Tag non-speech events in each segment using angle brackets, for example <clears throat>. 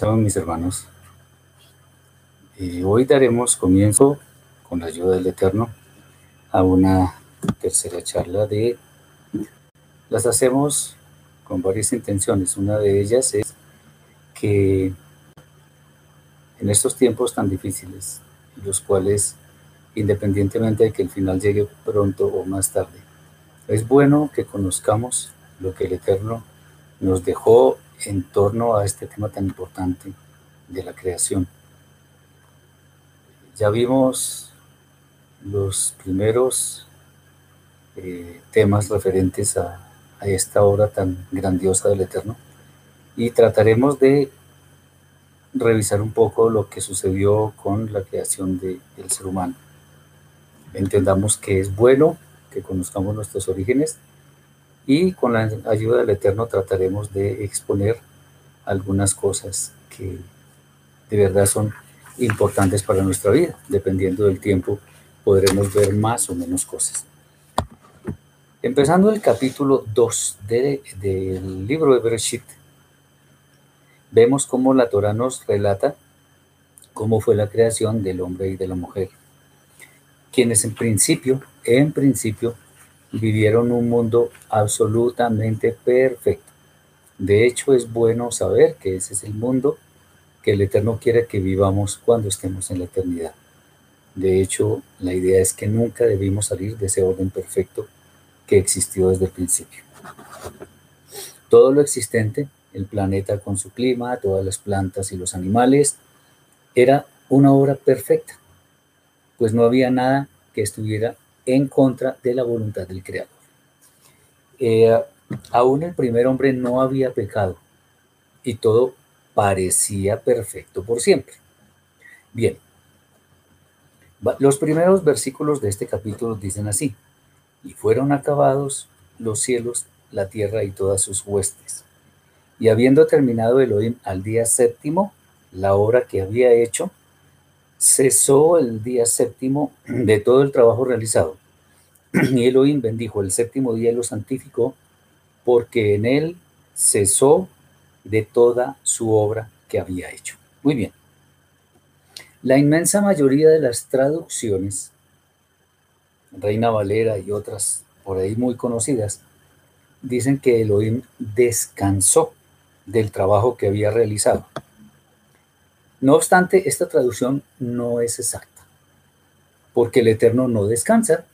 Mis hermanos. Y hoy daremos comienzo, con la ayuda del Eterno, a una tercera charla de... Las hacemos con varias intenciones. Una de ellas es que en estos tiempos tan difíciles, los cuales, independientemente de que el final llegue pronto o más tarde, es bueno que conozcamos lo que el Eterno nos dejó en torno a este tema tan importante de la creación. Ya vimos los primeros eh, temas referentes a, esta obra tan grandiosa del Eterno y trataremos de revisar un poco lo que sucedió con la creación del ser humano. Entendamos que es bueno que conozcamos nuestros orígenes y con la ayuda del Eterno trataremos de exponer algunas cosas que de verdad son importantes para nuestra vida. Dependiendo del tiempo, podremos ver más o menos cosas. Empezando el capítulo 2 del libro de Bereshit, vemos cómo la Torah nos relata cómo fue la creación del hombre y de la mujer, quienes en principio, en principio, vivieron un mundo absolutamente perfecto. De hecho, es bueno saber que ese es el mundo que el Eterno quiere que vivamos cuando estemos en la eternidad. De hecho, la idea es que nunca debimos salir de ese orden perfecto que existió desde el principio. Todo lo existente, el planeta con su clima, todas las plantas y los animales, era una obra perfecta, pues no había nada que estuviera en contra de la voluntad del Creador. Eh, aún el primer hombre no había pecado y todo parecía perfecto por siempre. Bien, los primeros versículos de este capítulo dicen así, y fueron acabados los cielos, la tierra y todas sus huestes. Y habiendo terminado Elohim al día séptimo, la obra que había hecho, cesó el día séptimo de todo el trabajo realizado. <clears throat> Y Elohim bendijo el séptimo día y lo santificó, porque en él cesó de toda su obra que había hecho. Muy bien. La inmensa mayoría de las traducciones, Reina Valera y otras por ahí muy conocidas, dicen que Elohim descansó del trabajo que había realizado. No obstante, esta traducción no es exacta, porque el Eterno no descansa,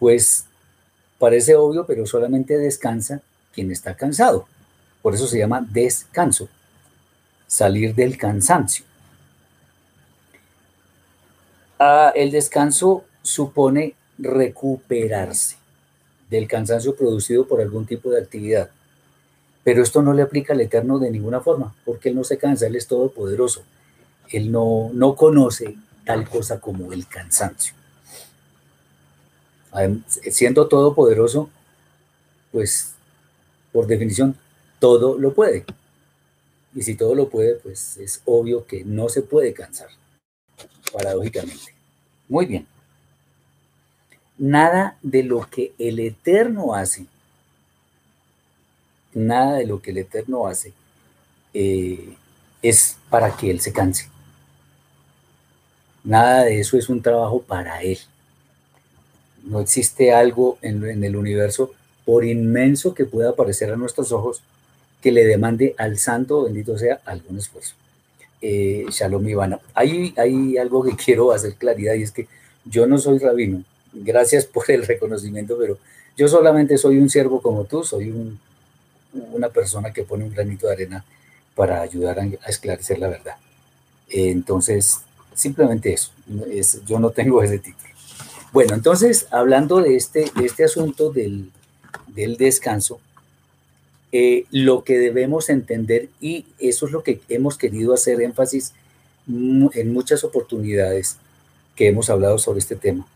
pues parece obvio, pero solamente descansa quien está cansado. Por eso se llama descanso, salir del cansancio. Ah, el descanso supone recuperarse del cansancio producido por algún tipo de actividad. Pero esto no le aplica al Eterno de ninguna forma, porque Él no se cansa, Él es todopoderoso. Él no, no conoce tal cosa como el cansancio. Siendo todopoderoso, pues por definición todo lo puede. Y si todo lo puede, pues es obvio que no se puede cansar, paradójicamente. Muy bien. Nada de lo que el Eterno hace nada de lo que el Eterno hace eh, es para que Él se canse. Nada de eso es un trabajo para Él. No existe algo en, el universo, por inmenso que pueda parecer a nuestros ojos, que le demande al santo, bendito sea, algún esfuerzo. Eh, Shalom Ivana. Hay, hay algo que <laughs> quiero hacer claridad y es que yo no soy rabino. Gracias por el reconocimiento, pero yo solamente soy un siervo como tú, soy un una persona que pone un granito de arena para ayudar a, esclarecer la verdad. entonces, simplemente eso, yo no tengo <laughs> ese título. Bueno, entonces, hablando de este, este asunto del, descanso, eh, lo que debemos entender, y eso es lo que hemos querido hacer énfasis en muchas oportunidades que hemos hablado sobre este tema,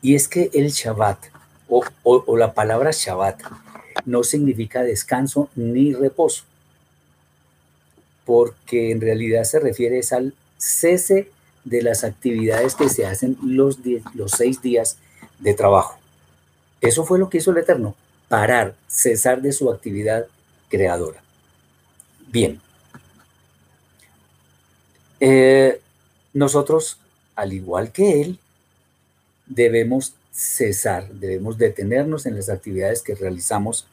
y es que el Shabbat, o, o la palabra Shabbat, no significa descanso ni reposo, porque en realidad se refiere al cese de las actividades que se hacen los, los seis días de trabajo. Eso fue lo que hizo el Eterno, parar, cesar de su actividad creadora. Bien. Eh, nosotros, al igual que él, debemos cesar, debemos detenernos en las actividades que realizamos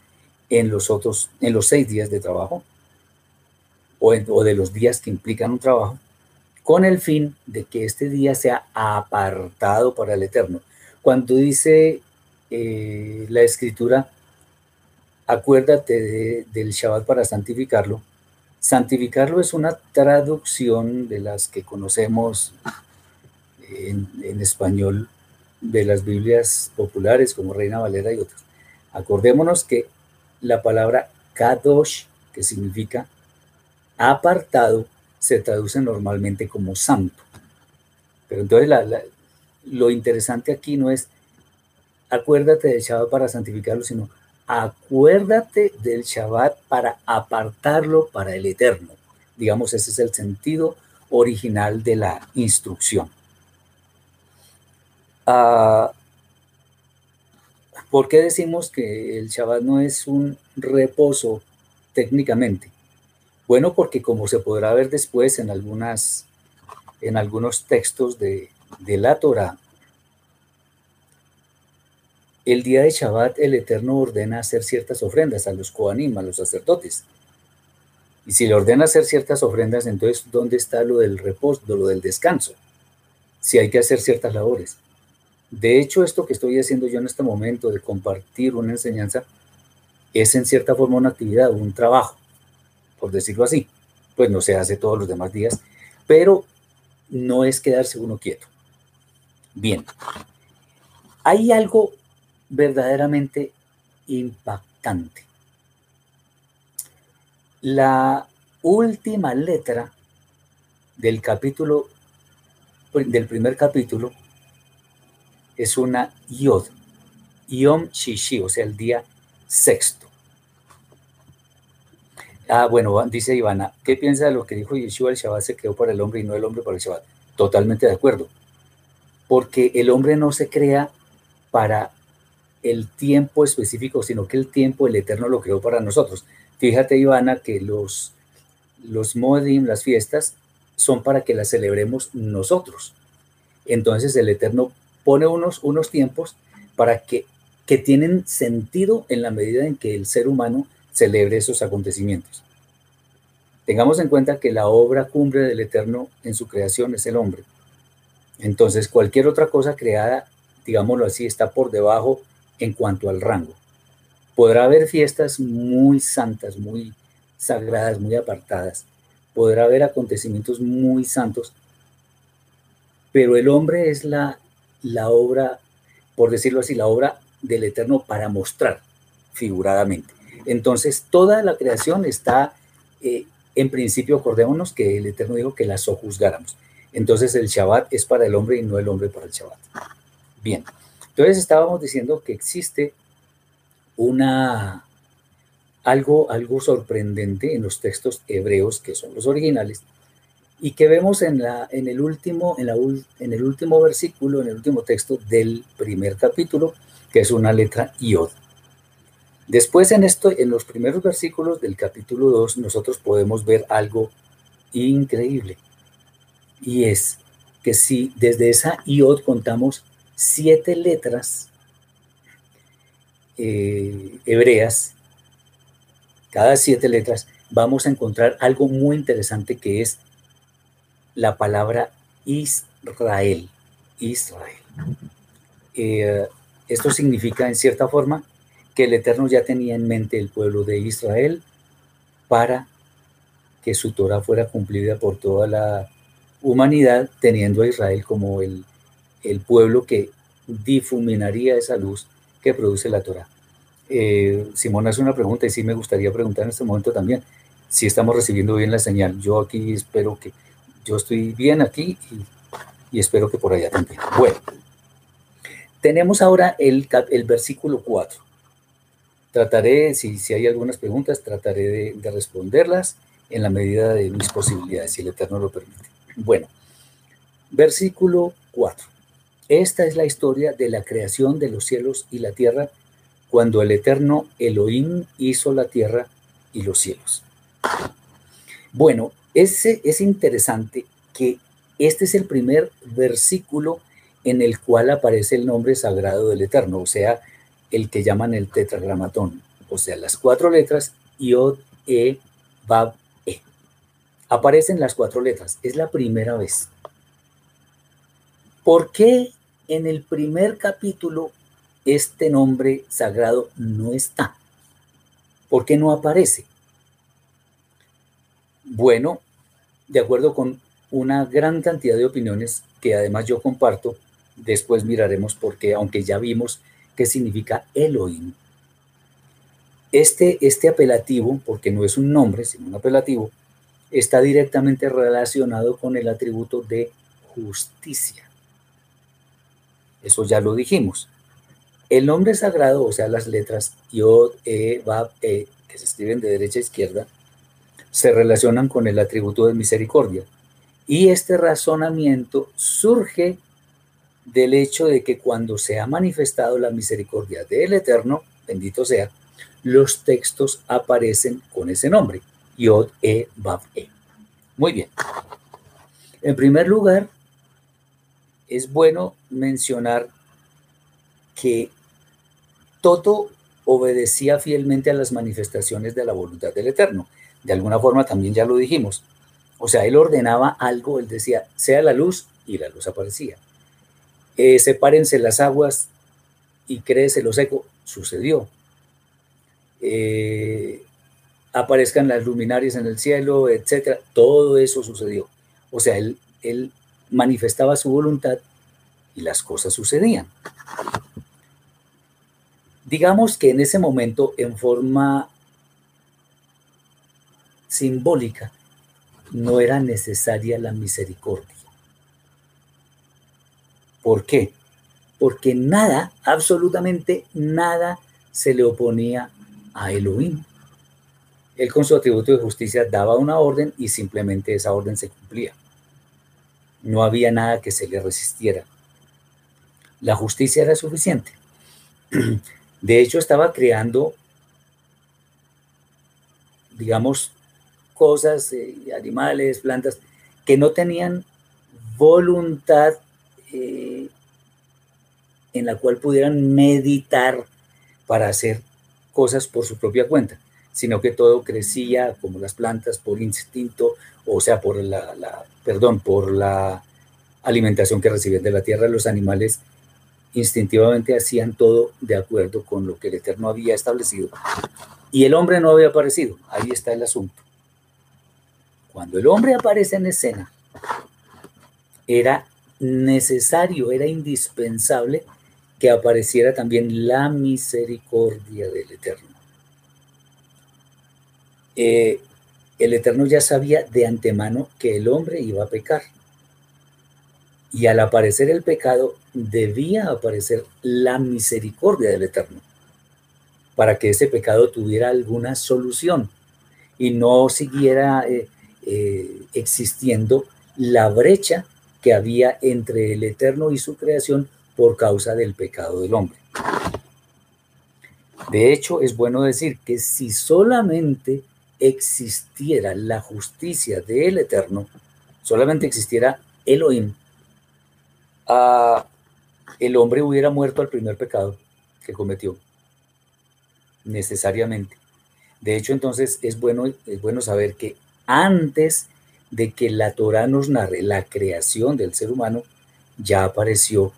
en los otros, en los seis días de trabajo o, o de los días que implican un trabajo, con el fin de que este día sea apartado para el Eterno. Cuando dice eh, la escritura, acuérdate del Shabbat para santificarlo, santificarlo es una traducción de las que conocemos en, en español de las Biblias populares como Reina Valera y otras. Acordémonos que la palabra kadosh, que significa apartado, se traduce normalmente como santo. Pero entonces lo interesante aquí no es acuérdate del Shabbat para santificarlo, sino acuérdate del Shabbat para apartarlo para el Eterno. Digamos, ese es el sentido original de la instrucción. Ah, ¿Por qué decimos que el Shabbat no es un reposo técnicamente? Bueno, porque como se podrá ver después en, algunas, en algunos textos de, la Torah, el día de Shabbat el Eterno ordena hacer ciertas ofrendas a los Koanim, a los sacerdotes. Y si le ordena hacer ciertas ofrendas, entonces, ¿dónde está lo del reposo, lo del descanso? Si hay que hacer ciertas labores. De hecho, esto que estoy haciendo yo en este momento de compartir una enseñanza es en cierta forma una actividad, un trabajo, por decirlo así. Pues no se hace todos los demás días, pero no es quedarse uno quieto. Bien, hay algo verdaderamente impactante. La última letra del capítulo, del primer capítulo, es una Yod, Yom Shishi, o sea, el día sexto. Ah, bueno, dice Ivana, ¿qué piensa de lo que dijo Yeshua? El Shabbat se creó para el hombre y no el hombre para el Shabbat. Totalmente de acuerdo. Porque el hombre no se crea para el tiempo específico, sino que el tiempo el Eterno lo creó para nosotros. Fíjate, Ivana, que los, los Moedim, las fiestas, son para que las celebremos nosotros. Entonces el Eterno pone unos, unos tiempos para que, que tienen sentido en la medida en que el ser humano celebre esos acontecimientos. Tengamos en cuenta que la obra cumbre del Eterno en su creación es el hombre. Entonces, cualquier otra cosa creada, digámoslo así, está por debajo en cuanto al rango. Podrá haber fiestas muy santas, muy sagradas, muy apartadas. Podrá haber acontecimientos muy santos, pero el hombre es la la obra, por decirlo así, la obra del Eterno para mostrar figuradamente. Entonces, toda la creación está, eh, en principio, acordémonos que el Eterno dijo que la sojuzgáramos. Entonces, el Shabbat es para el hombre y no el hombre para el Shabbat. Bien, entonces estábamos diciendo que existe una, algo, algo sorprendente en los textos hebreos, que son los originales, y que vemos en, la, en, el último, en, la, en el último versículo, en el último texto del primer capítulo, que es una letra Iod. Después en, esto, en los primeros versículos del capítulo 2 nosotros podemos ver algo increíble. Y es que si desde esa Iod contamos siete letras eh, hebreas, cada siete letras, vamos a encontrar algo muy interesante que es la palabra Israel. Israel. Eh, esto significa, en cierta forma, que el Eterno ya tenía en mente el pueblo de Israel para que su Torah fuera cumplida por toda la humanidad, teniendo a Israel como el, el pueblo que difuminaría esa luz que produce la Torah. Eh, Simón hace una pregunta y sí me gustaría preguntar en este momento también si estamos recibiendo bien la señal. Yo aquí espero que yo estoy bien aquí y, espero que por allá también. Bueno, tenemos ahora el, el versículo 4. Trataré, si, si hay algunas preguntas, trataré de, de responderlas en la medida de mis posibilidades, si el Eterno lo permite. Bueno, versículo 4. Esta es la historia de la creación de los cielos y la tierra cuando el eterno Elohim hizo la tierra y los cielos. Bueno, es interesante que este es el primer versículo en el cual aparece el nombre sagrado del Eterno, o sea, el que llaman el tetragramatón, o sea, las cuatro letras Yod, E, Bab, E. Aparecen las cuatro letras, es la primera vez. ¿Por qué en el primer capítulo este nombre sagrado no está? ¿Por qué no aparece? Bueno, de acuerdo con una gran cantidad de opiniones que además yo comparto, después miraremos por qué, aunque ya vimos qué significa Elohim. Este, este apelativo, porque no es un nombre, sino un apelativo, está directamente relacionado con el atributo de justicia. Eso ya lo dijimos. El nombre sagrado, o sea, las letras Yod, E, Bab, E, que se escriben de derecha a izquierda, se relacionan con el atributo de misericordia. Y este razonamiento surge del hecho de que cuando se ha manifestado la misericordia del Eterno, bendito sea, los textos aparecen con ese nombre, Yod, E, Bab, E. Muy bien. En primer lugar, es bueno mencionar que todo obedecía fielmente a las manifestaciones de la voluntad del Eterno. De alguna forma también ya lo dijimos. O sea, él ordenaba algo, él decía, sea la luz, y la luz aparecía. Eh, sepárense las aguas y créese lo seco, sucedió. Eh, aparezcan las luminarias en el cielo, etcétera, todo eso sucedió. O sea, él, él manifestaba su voluntad y las cosas sucedían. Digamos que en ese momento, en forma simbólica, no era necesaria la misericordia. ¿Por qué? Porque nada, absolutamente nada, se le oponía a Elohim. Él con su atributo de justicia daba una orden y simplemente esa orden se cumplía. No había nada que se le resistiera. La justicia era suficiente. <clears throat> De hecho, estaba creando, digamos, cosas, eh, animales, plantas, que no tenían voluntad eh, en la cual pudieran meditar para hacer cosas por su propia cuenta, sino que todo crecía como las plantas por instinto, o sea, por la, la perdón, por la alimentación que recibían de la tierra, los animales instintivamente hacían todo de acuerdo con lo que el Eterno había establecido. Y el hombre no había aparecido. Ahí está el asunto. Cuando el hombre aparece en escena, era necesario, era indispensable que apareciera también la misericordia del Eterno. Eh, el Eterno ya sabía de antemano que el hombre iba a pecar. Y al aparecer el pecado, debía aparecer la misericordia del Eterno, para que ese pecado tuviera alguna solución y no siguiera eh, eh, existiendo la brecha que había entre el Eterno y su creación por causa del pecado del hombre. De hecho, es bueno decir que si solamente existiera la justicia del Eterno, solamente existiera Elohim, el hombre hubiera muerto al primer pecado que cometió, necesariamente. De hecho, entonces es bueno, es bueno saber que antes de que la Torah nos narre la creación del ser humano, ya apareció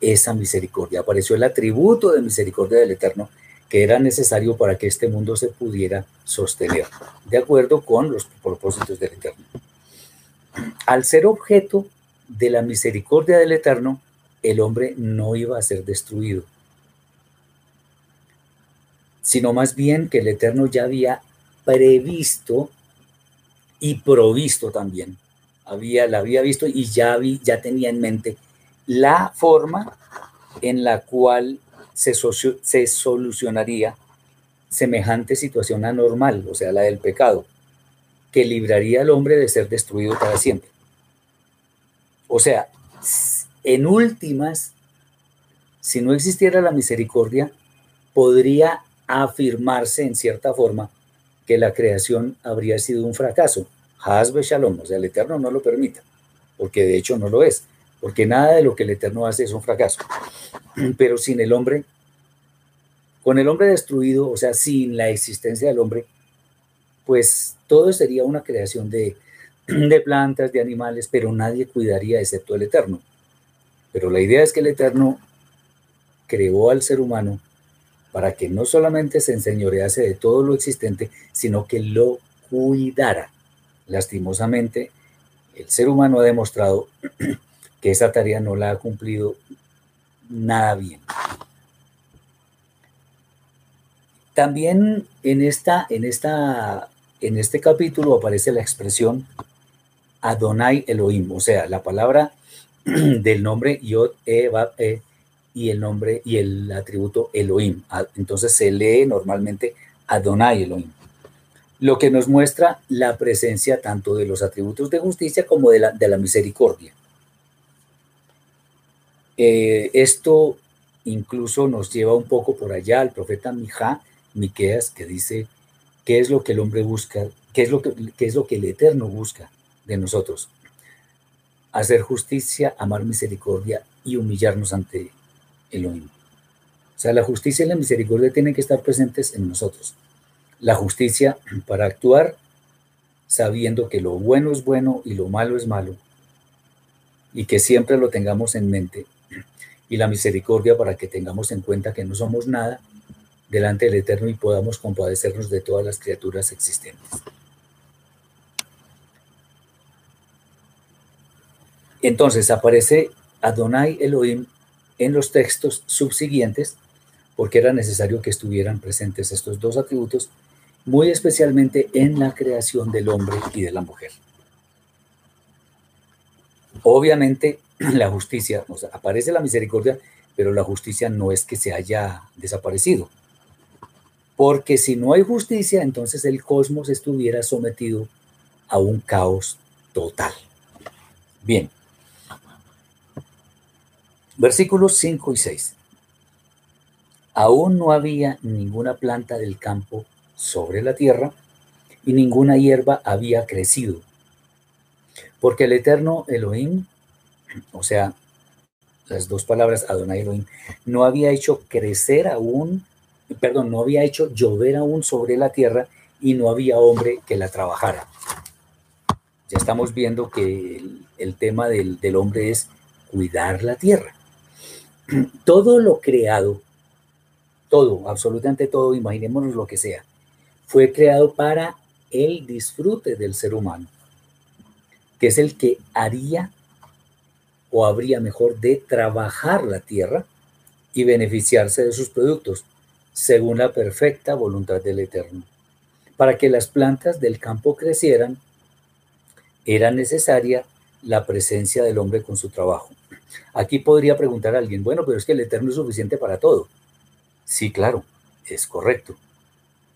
esa misericordia, apareció el atributo de misericordia del Eterno que era necesario para que este mundo se pudiera sostener, de acuerdo con los propósitos del Eterno. Al ser objeto de la misericordia del Eterno, el hombre no iba a ser destruido, sino más bien que el Eterno ya había previsto y provisto también. Había, la había visto y ya, ya tenía en mente la forma en la cual se, se solucionaría semejante situación anormal, o sea, la del pecado, que libraría al hombre de ser destruido para siempre. O sea, en últimas, si no existiera la misericordia, podría afirmarse en cierta forma que la creación habría sido un fracaso, Hazbe Shalom, o sea, el Eterno no lo permita, porque de hecho no lo es, porque nada de lo que el Eterno hace es un fracaso. <clears throat> Pero sin el hombre, con el hombre destruido, o sea, sin la existencia del hombre, pues todo sería una creación de, <clears throat> de plantas, de animales, pero nadie cuidaría excepto el Eterno. Pero la idea es que el Eterno creó al ser humano para que no solamente se enseñorease de todo lo existente, sino que lo cuidara. Lastimosamente, el ser humano ha demostrado <clears throat> que esa tarea no la ha cumplido nada bien. También en, esta, en, esta, en este capítulo aparece la expresión Adonai Elohim, o sea, la palabra <clears throat> del nombre Yod E, e y el nombre y el atributo Elohim. Entonces se lee normalmente Adonai Elohim. Lo que nos muestra la presencia tanto de los atributos de justicia como de la, de la misericordia. Eh, esto incluso nos lleva un poco por allá al profeta Mijá, Miqueas, que dice qué es lo que el hombre busca, qué es lo que, qué es lo que el Eterno busca de nosotros. Hacer justicia, amar misericordia y humillarnos ante Elohim. O sea, la justicia y la misericordia tienen que estar presentes en nosotros. La justicia para actuar sabiendo que lo bueno es bueno y lo malo es malo, y que siempre lo tengamos en mente, y la misericordia para que tengamos en cuenta que no somos nada delante del Eterno y podamos compadecernos de todas las criaturas existentes. Entonces aparece Adonai Elohim en los textos subsiguientes, porque era necesario que estuvieran presentes estos dos atributos, muy especialmente en la creación del hombre y de la mujer. Obviamente, <clears throat> la justicia, o sea, aparece la misericordia, pero la justicia no es que se haya desaparecido. Porque si no hay justicia, entonces el cosmos estuviera sometido a un caos total. Bien, Versículos 5 y 6. Aún no había ninguna planta del campo sobre la tierra y ninguna hierba había crecido. Porque el eterno Elohim, o sea, las dos palabras Adonai Elohim, no había hecho crecer aún, perdón, no había hecho llover aún sobre la tierra y no había hombre que la trabajara. Ya estamos viendo que el, tema del, del hombre es cuidar la tierra <clears throat> todo lo creado, todo, absolutamente todo, imaginémonos lo que sea, fue creado para el disfrute del ser humano, que es el que haría o habría mejor de trabajar la tierra y beneficiarse de sus productos, según la perfecta voluntad del Eterno. Para que las plantas del campo crecieran, era necesaria la presencia del hombre con su trabajo. Aquí podría preguntar a alguien, bueno, pero es que el Eterno es suficiente para todo. Sí, claro, es correcto.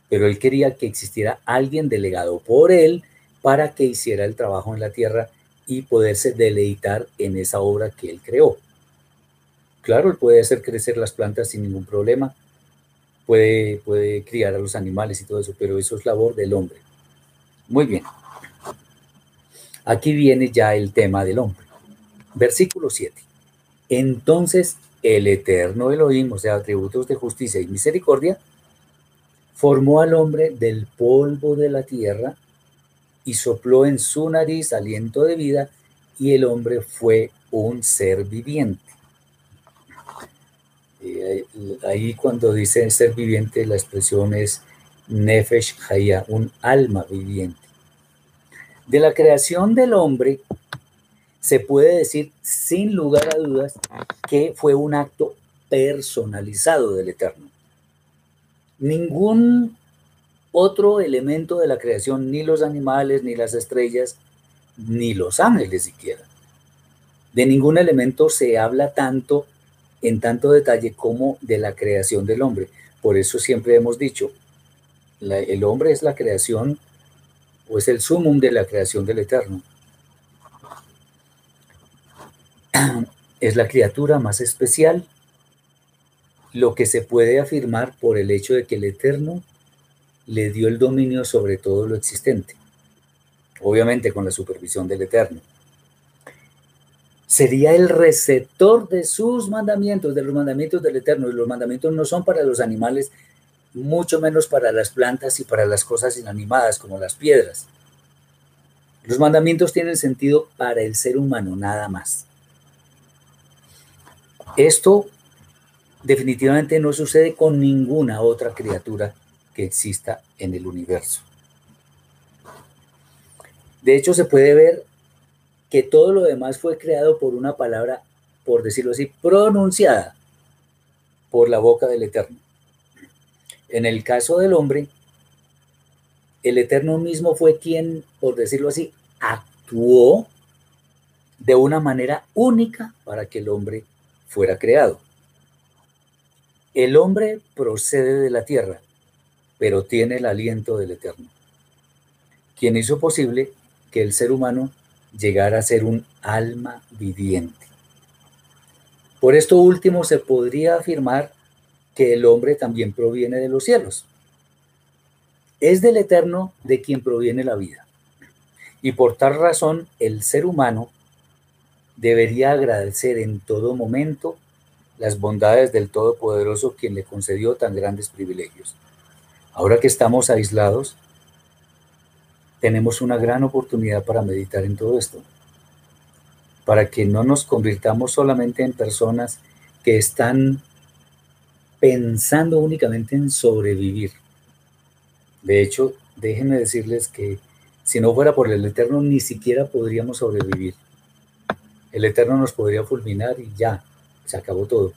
Pero él quería que existiera alguien delegado por él para que hiciera el trabajo en la tierra y poderse deleitar en esa obra que él creó. Claro, él puede hacer crecer las plantas sin ningún problema, puede, puede criar a los animales y todo eso, pero eso es labor del hombre. Muy bien. Aquí viene ya el tema del hombre. Versículo 7. Entonces el eterno Elohim, o sea, atributos de justicia y misericordia, formó al hombre del polvo de la tierra y sopló en su nariz aliento de vida y el hombre fue un ser viviente. Ahí cuando dice ser viviente, la expresión es nefesh haya, un alma viviente. De la creación del hombre, se puede decir sin lugar a dudas que fue un acto personalizado del Eterno. Ningún otro elemento de la creación, ni los animales, ni las estrellas, ni los ángeles siquiera. De ningún elemento se habla tanto en tanto detalle como de la creación del hombre. Por eso siempre hemos dicho, el hombre es la creación o es el sumum de la creación del Eterno. <clears throat> es la criatura más especial, lo que se puede afirmar por el hecho de que el Eterno le dio el dominio sobre todo lo existente. obviamente con la supervisión del Eterno. Sería el receptor de sus mandamientos, de los mandamientos del Eterno. Y los mandamientos no son para los animales, mucho menos para las plantas y para las cosas inanimadas como las piedras. Los mandamientos tienen sentido para el ser humano, nada más. Esto definitivamente no sucede con ninguna otra criatura que exista en el universo. De hecho, se puede ver que todo lo demás fue creado por una palabra, por decirlo así, pronunciada por la boca del Eterno. En el caso del hombre, el Eterno mismo fue quien, por decirlo así, actuó de una manera única para que el hombre fuera creado. El hombre procede de la tierra, pero tiene el aliento del Eterno, quien hizo posible que el ser humano llegara a ser un alma viviente. Por esto último se podría afirmar que el hombre también proviene de los cielos. Es del Eterno de quien proviene la vida. Y por tal razón el ser humano debería agradecer en todo momento las bondades del Todopoderoso quien le concedió tan grandes privilegios. Ahora que estamos aislados, tenemos una gran oportunidad para meditar en todo esto, para que no nos convirtamos solamente en personas que están pensando únicamente en sobrevivir. De hecho, déjenme decirles que si no fuera por el Eterno, ni siquiera podríamos sobrevivir. El Eterno nos podría fulminar y ya, se acabó todo.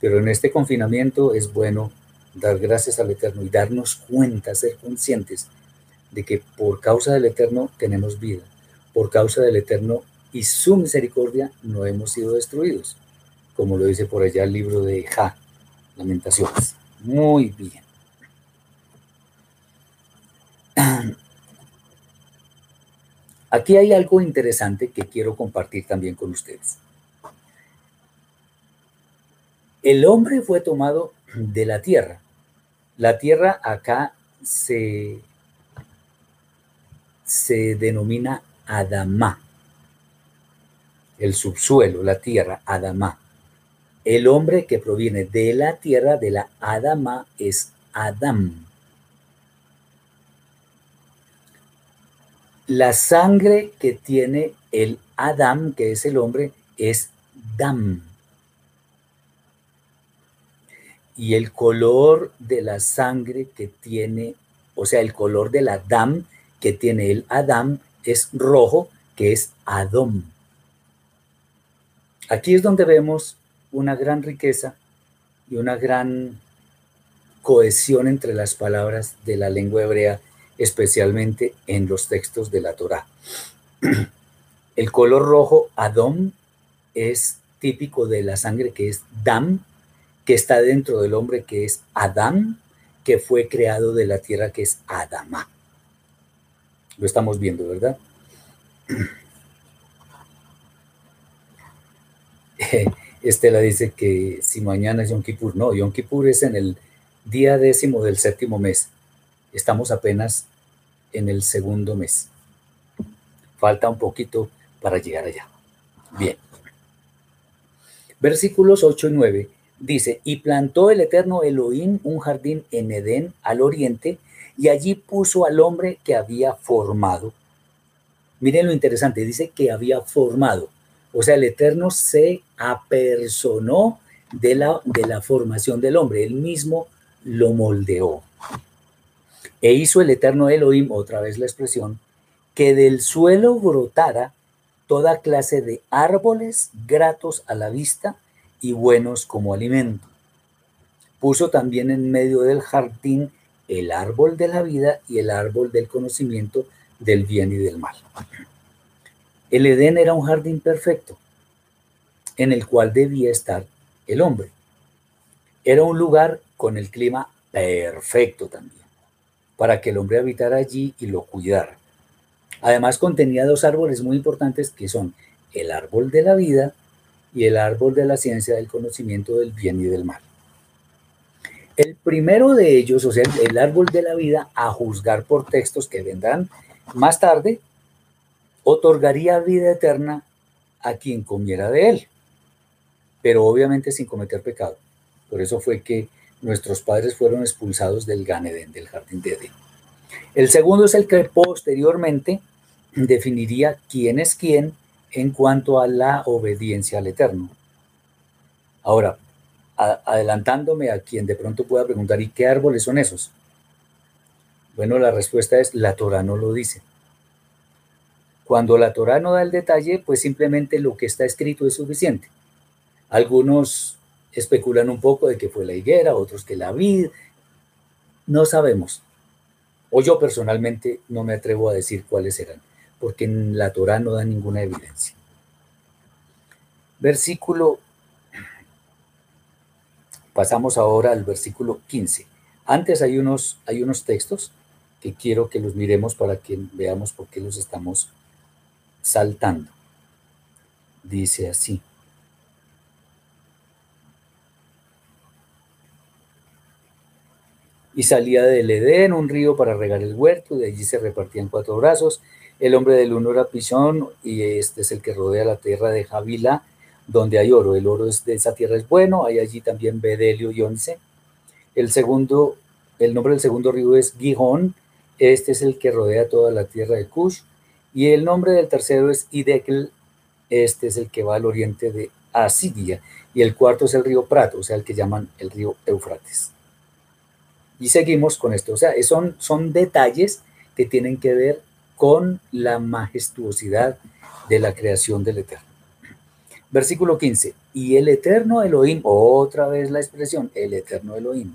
Pero en este confinamiento es bueno dar gracias al Eterno y darnos cuenta, ser conscientes de que por causa del Eterno tenemos vida, por causa del Eterno y su misericordia no hemos sido destruidos, como lo dice por allá el libro de Ja, Lamentaciones. Muy bien. <clears throat> Aquí hay algo interesante que quiero compartir también con ustedes. El hombre fue tomado de la tierra. La tierra acá se, se denomina Adamá. El subsuelo, la tierra, Adamá. El hombre que proviene de la tierra, de la Adamá, es Adam. La sangre que tiene el Adam, que es el hombre, es Dam. Y el color de la sangre que tiene, o sea, el color del Adam que tiene el Adam es rojo, que es Adom. Aquí es donde vemos una gran riqueza y una gran cohesión entre las palabras de la lengua hebrea especialmente en los textos de la Torá. <clears throat> El color rojo, Adom, es típico de la sangre que es Dam, que está dentro del hombre que es Adán, que fue creado de la tierra que es Adama. Lo estamos viendo, ¿verdad? <clears throat> Estela dice que si mañana es Yom Kippur, no, Yom Kippur es en el día décimo del séptimo mes. Estamos apenas en el segundo mes. Falta un poquito para llegar allá. Bien. Versículos 8 y 9 dice, y plantó el eterno Elohim un jardín en Edén al oriente, y allí puso al hombre que había formado. Miren lo interesante, dice que había formado. O sea, el eterno se apersonó de la, de la formación del hombre, él mismo lo moldeó. E hizo el eterno Elohim, otra vez la expresión, que del suelo brotara toda clase de árboles gratos a la vista y buenos como alimento. Puso también en medio del jardín el árbol de la vida y el árbol del conocimiento del bien y del mal. El Edén era un jardín perfecto en el cual debía estar el hombre. Era un lugar con el clima perfecto también para que el hombre habitara allí y lo cuidara. Además contenía dos árboles muy importantes que son el árbol de la vida y el árbol de la ciencia del conocimiento del bien y del mal. El primero de ellos, o sea, el árbol de la vida, a juzgar por textos que vendrán Más tarde, otorgaría vida eterna a quien comiera de él, pero obviamente sin cometer pecado. Por eso fue que nuestros padres fueron expulsados del Ganeden, del jardín de Edén. El segundo es el que posteriormente definiría quién es quién en cuanto a la obediencia al Eterno. Ahora, adelantándome a quien de pronto pueda preguntar, ¿y qué árboles son esos? Bueno, la respuesta es, la Torah no lo dice. Cuando la Torah no da el detalle, pues simplemente lo que está escrito es suficiente. Algunos especulan un poco de que fue la higuera, otros que la vid. No sabemos. O yo personalmente no me atrevo a decir cuáles eran, porque en la Torah no da ninguna evidencia. Versículo Pasamos ahora al versículo 15. Antes hay unos, hay unos textos que quiero que los miremos para que veamos por qué los estamos saltando. Dice así. Y salía del Edén un río para regar el huerto, de allí se repartían cuatro brazos. El hombre del uno era Pisón, y este es el que rodea la tierra de Javila, donde hay oro. El oro es de esa tierra es bueno, hay allí también Bedelio y Once. El segundo, el nombre del segundo río es Gijón, este es el que rodea toda la tierra de Cush. Y el nombre del tercero es Idekel, este es el que va al oriente de Asiria. Y el cuarto es el río Prato, o sea, el que llaman el río Eufrates. Y seguimos con esto, o sea, son, son detalles que tienen que ver con la majestuosidad de la creación del Eterno. Versículo 15. Y el eterno Elohim, otra vez la expresión, el eterno Elohim.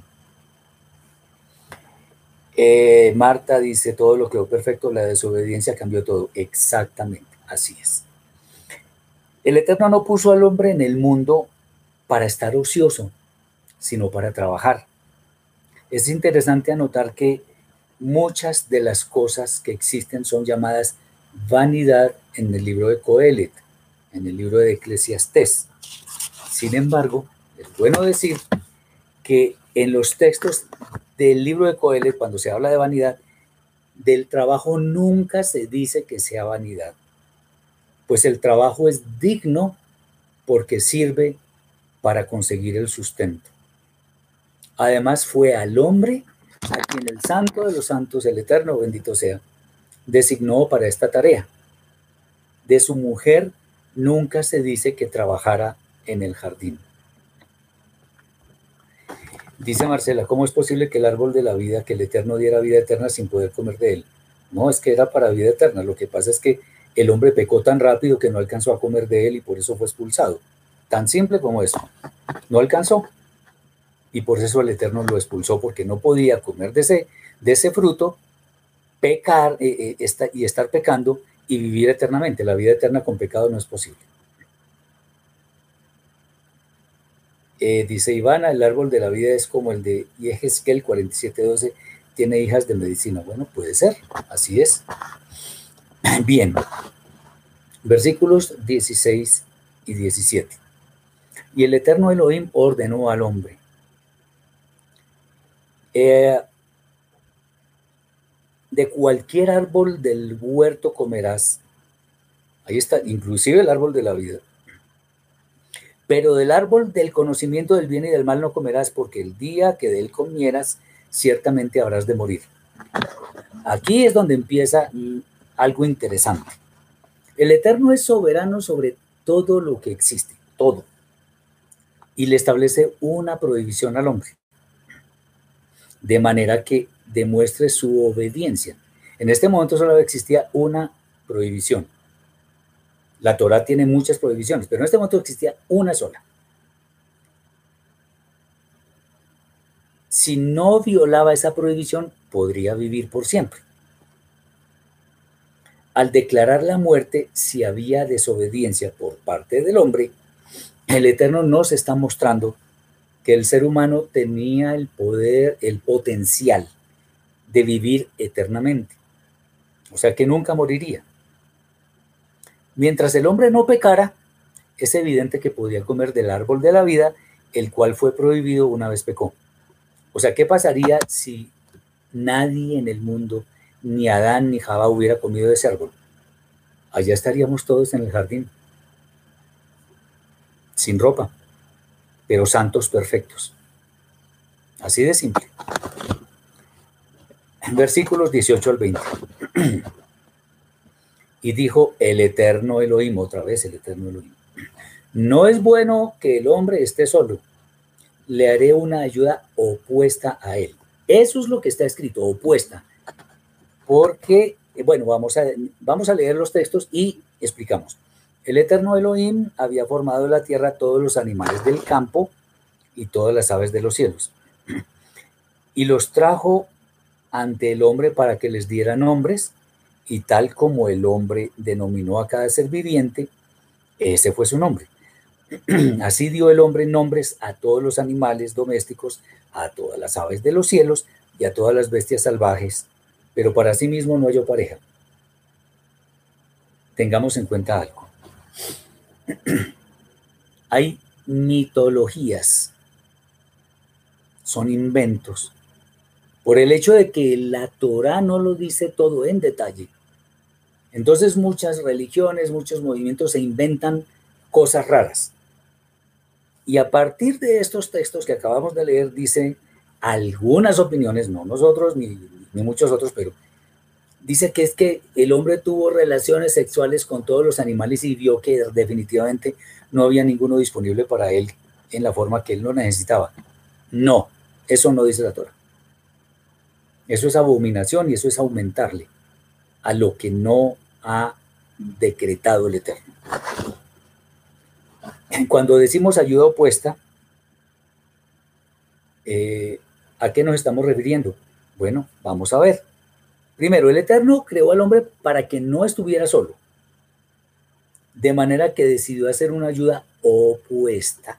Eh, Marta dice, todo lo quedó perfecto, la desobediencia cambió todo. Exactamente, así es. El Eterno no puso al hombre en el mundo para estar ocioso, sino para trabajar. Es interesante anotar que muchas de las cosas que existen son llamadas vanidad en el libro de Coelet en el libro de Eclesiastés. Sin embargo, es bueno decir que en los textos del libro de Coelet, cuando se habla de vanidad, del trabajo nunca se dice que sea vanidad, pues el trabajo es digno porque sirve para conseguir el sustento. Además fue al hombre a quien el santo de los santos, el eterno bendito sea, designó para esta tarea. De su mujer nunca se dice que trabajara en el jardín. Dice Marcela, ¿cómo es posible que el árbol de la vida, que el Eterno diera vida eterna sin poder comer de él? No, es que era para vida eterna. Lo que pasa es que el hombre pecó tan rápido que no alcanzó a comer de él y por eso fue expulsado. Tan simple como eso. No alcanzó. Y por eso el Eterno lo expulsó porque no podía comer de ese, de ese fruto, pecar eh, eh, y estar pecando y vivir eternamente. La vida eterna con pecado no es posible. Eh, dice Ivana, el árbol de la vida es como el de Yehezkel 4712, tiene hijas de medicina. Bueno, puede ser, así es. <clears throat> Bien, versículos 16 y 17. Y el eterno Elohim ordenó al hombre. Eh, de cualquier árbol del huerto comerás. Ahí está, inclusive el árbol de la vida. Pero del árbol del conocimiento del bien y del mal no comerás, porque el día que de él comieras, ciertamente habrás de morir. Aquí es donde empieza algo interesante. El Eterno es soberano sobre todo lo que existe, todo. Y le establece una prohibición al hombre. De manera que demuestre su obediencia. En este momento solo existía una prohibición. La Torah tiene muchas prohibiciones, pero en este momento existía una sola. Si no violaba esa prohibición, podría vivir por siempre. Al declarar la muerte, si había desobediencia por parte del hombre, el Eterno nos está mostrando que el ser humano tenía el poder, el potencial de vivir eternamente. O sea que nunca moriría. Mientras el hombre no pecara, es evidente que podía comer del árbol de la vida, el cual fue prohibido una vez pecó. O sea, ¿qué pasaría si nadie en el mundo ni Adán ni Jabá hubiera comido de ese árbol, allá estaríamos todos en el jardín, sin ropa, pero santos perfectos. Así de simple. Versículos 18 al 20. <clears throat> Y dijo el eterno Elohim, otra vez el eterno Elohim. No es bueno que el hombre esté solo. Le haré una ayuda opuesta a él. Eso es lo que está escrito, opuesta. Porque, bueno, vamos a, vamos a leer los textos y explicamos. El eterno Elohim había formado la tierra todos los animales del campo y todas las aves de los cielos. Y los trajo ante el hombre para que les diera nombres, y tal como el hombre denominó a cada ser viviente, ese fue su nombre. <clears throat> Así dio el hombre nombres a todos los animales domésticos, a todas las aves de los cielos y a todas las bestias salvajes, pero para sí mismo no halló pareja. Tengamos en cuenta algo. <clears throat> Hay mitologías, son inventos, por el hecho de que la Torah no lo dice todo en detalle. Entonces muchas religiones, muchos movimientos se inventan cosas raras. Y a partir de estos textos que acabamos de leer, dice algunas opiniones, no nosotros ni, ni muchos otros, pero dice que es que el hombre tuvo relaciones sexuales con todos los animales y vio que definitivamente no había ninguno disponible para él en la forma que él lo necesitaba. No, eso no dice la Torah. Eso es abominación y eso es aumentarle a lo que no ha decretado el Eterno. Cuando decimos ayuda opuesta, eh, ¿a qué nos estamos refiriendo? Bueno, vamos a ver. Primero, el Eterno creó al hombre para que no estuviera solo, de manera que decidió hacer una ayuda opuesta,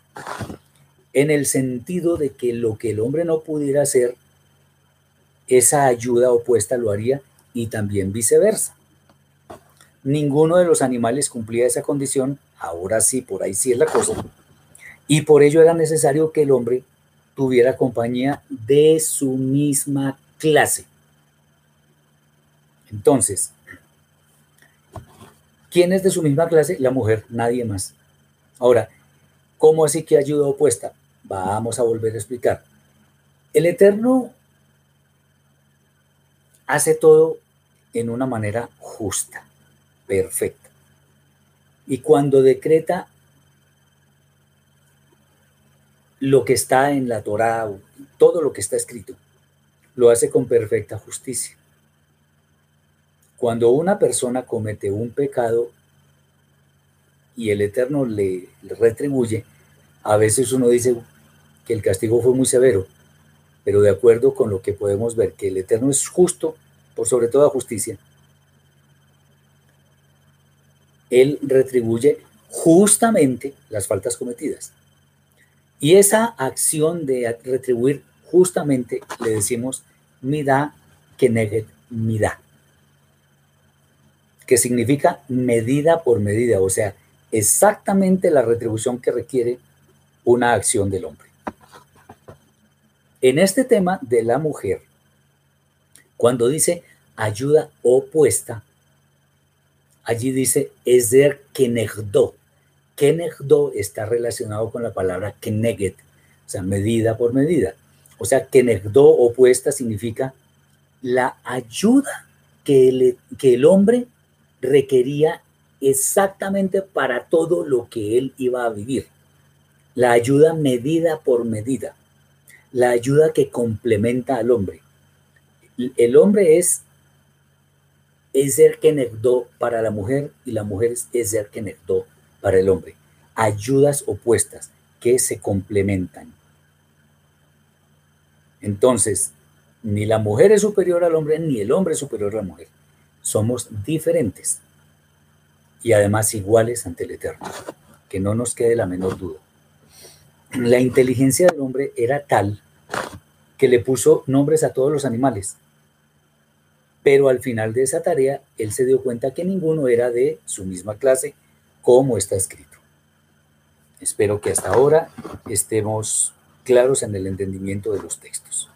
en el sentido de que lo que el hombre no pudiera hacer, esa ayuda opuesta lo haría y también viceversa. Ninguno de los animales cumplía esa condición, ahora sí, por ahí sí es la cosa, y por ello era necesario que el hombre tuviera compañía de su misma clase. Entonces, ¿quién es de su misma clase? La mujer, nadie más. Ahora, ¿cómo así que ayuda opuesta? Vamos a volver a explicar. El Eterno hace todo en una manera justa perfecta. Y cuando decreta lo que está en la Torá, todo lo que está escrito, lo hace con perfecta justicia. Cuando una persona comete un pecado y el Eterno le, retribuye, a veces uno dice que el castigo fue muy severo, pero de acuerdo con lo que podemos ver, que el Eterno es justo por sobre toda justicia, él retribuye justamente las faltas cometidas. Y esa acción de retribuir justamente le decimos mida keneget mida, que significa medida por medida, o sea, exactamente la retribución que requiere una acción del hombre. En este tema de la mujer, cuando dice ayuda opuesta, allí dice Ezer Kenegdo. Kenegdo está relacionado con la palabra Keneget, o sea, medida por medida. O sea, Kenegdo opuesta significa la ayuda que que el hombre requería exactamente para todo lo que él iba a vivir. La ayuda medida por medida. La ayuda que complementa al hombre. El hombre es Ezer Kenegdo para la mujer y la mujer es Ezer Kenegdo para el hombre. Ayudas opuestas que se complementan. Entonces, ni la mujer es superior al hombre, ni el hombre es superior a la mujer. Somos diferentes y además iguales ante el Eterno. Que no nos quede la menor duda. La inteligencia del hombre era tal que le puso nombres a todos los animales pero al final de esa tarea él se dio cuenta que ninguno era de su misma clase, como está escrito. Espero que hasta ahora estemos claros en el entendimiento de los textos.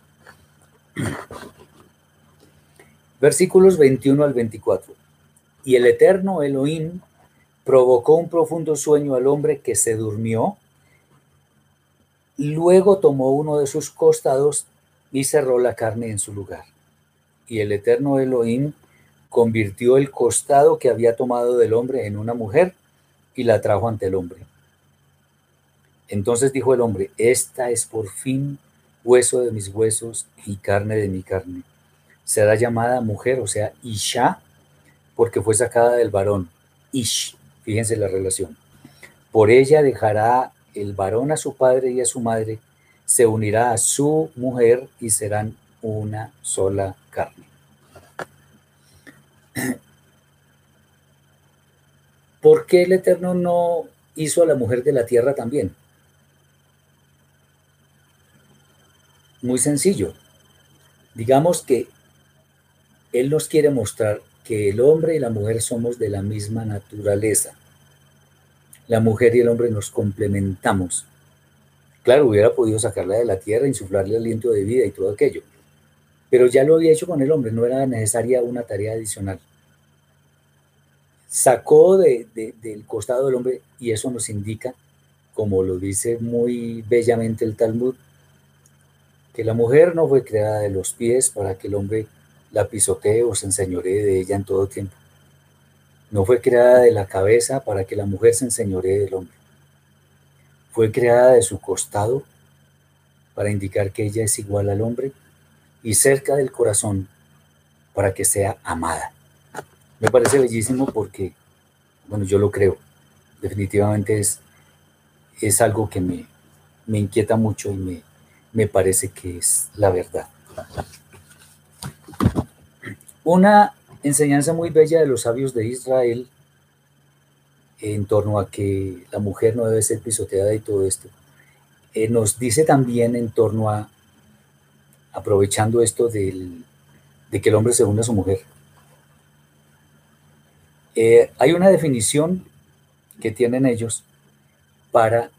Versículos 21 al 24. Y el eterno Elohim provocó un profundo sueño al hombre que se durmió. Luego tomó uno de sus costados y cerró la carne en su lugar. Y el eterno Elohim convirtió el costado que había tomado del hombre en una mujer y la trajo ante el hombre. Entonces dijo el hombre, esta es por fin hueso de mis huesos y carne de mi carne. Será llamada mujer, o sea, Isha, porque fue sacada del varón. Ish, fíjense la relación. Por ella dejará el varón a su padre y a su madre, se unirá a su mujer y serán una sola carne. <clears throat> ¿Por qué el Eterno no hizo a la mujer de la tierra también? Muy sencillo. Digamos que Él nos quiere mostrar que el hombre y la mujer somos de la misma naturaleza. La mujer y el hombre nos complementamos. Claro, hubiera podido sacarla de la tierra, insuflarle aliento de vida y todo aquello. Pero ya lo había hecho con el hombre, no era necesaria una tarea adicional. Sacó del costado del hombre, y eso nos indica, como lo dice muy bellamente el Talmud, que la mujer no fue creada de los pies para que el hombre la pisotee o se enseñoree de ella en todo tiempo. No fue creada de la cabeza para que la mujer se enseñoree del hombre. Fue creada de su costado para indicar que ella es igual al hombre y cerca del corazón para que sea amada. Me parece bellísimo porque, bueno, yo lo creo. Definitivamente es, es algo que me, me inquieta mucho y me, me parece que es la verdad. Una enseñanza muy bella de los sabios de Israel en torno a que la mujer no debe ser pisoteada y todo esto, eh, nos dice también en torno a, aprovechando esto de que el hombre se une a su mujer. Eh, hay una definición que tienen ellos para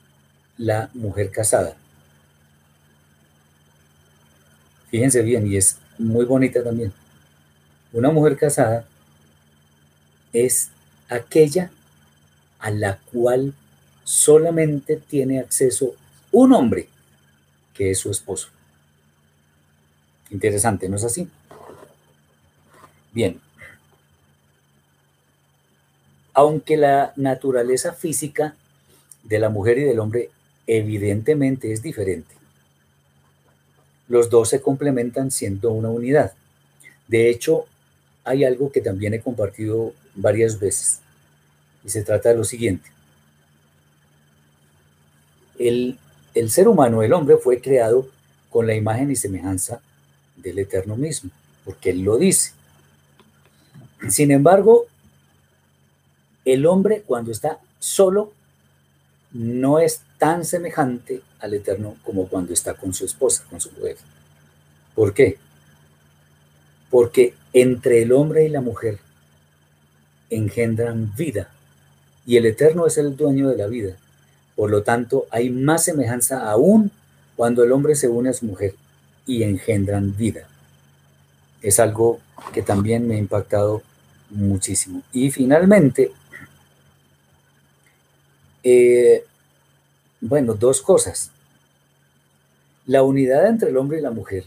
la mujer casada. Fíjense bien, y es muy bonita también. Una mujer casada es aquella a la cual solamente tiene acceso un hombre, que es su esposo. Interesante, ¿no es así? Bien. Aunque la naturaleza física de la mujer y del hombre evidentemente es diferente, los dos se complementan siendo una unidad. De hecho, hay algo que también he compartido varias veces y se trata de lo siguiente. El, el ser humano, el hombre, fue creado con la imagen y semejanza del Eterno mismo, porque Él lo dice. Sin embargo, el hombre cuando está solo no es tan semejante al Eterno como cuando está con su esposa, con su mujer. ¿Por qué? Porque entre el hombre y la mujer engendran vida y el Eterno es el dueño de la vida. Por lo tanto, hay más semejanza aún cuando el hombre se une a su mujer y engendran vida. Es algo que también me ha impactado muchísimo. Y finalmente, eh, bueno, dos cosas. La unidad entre el hombre y la mujer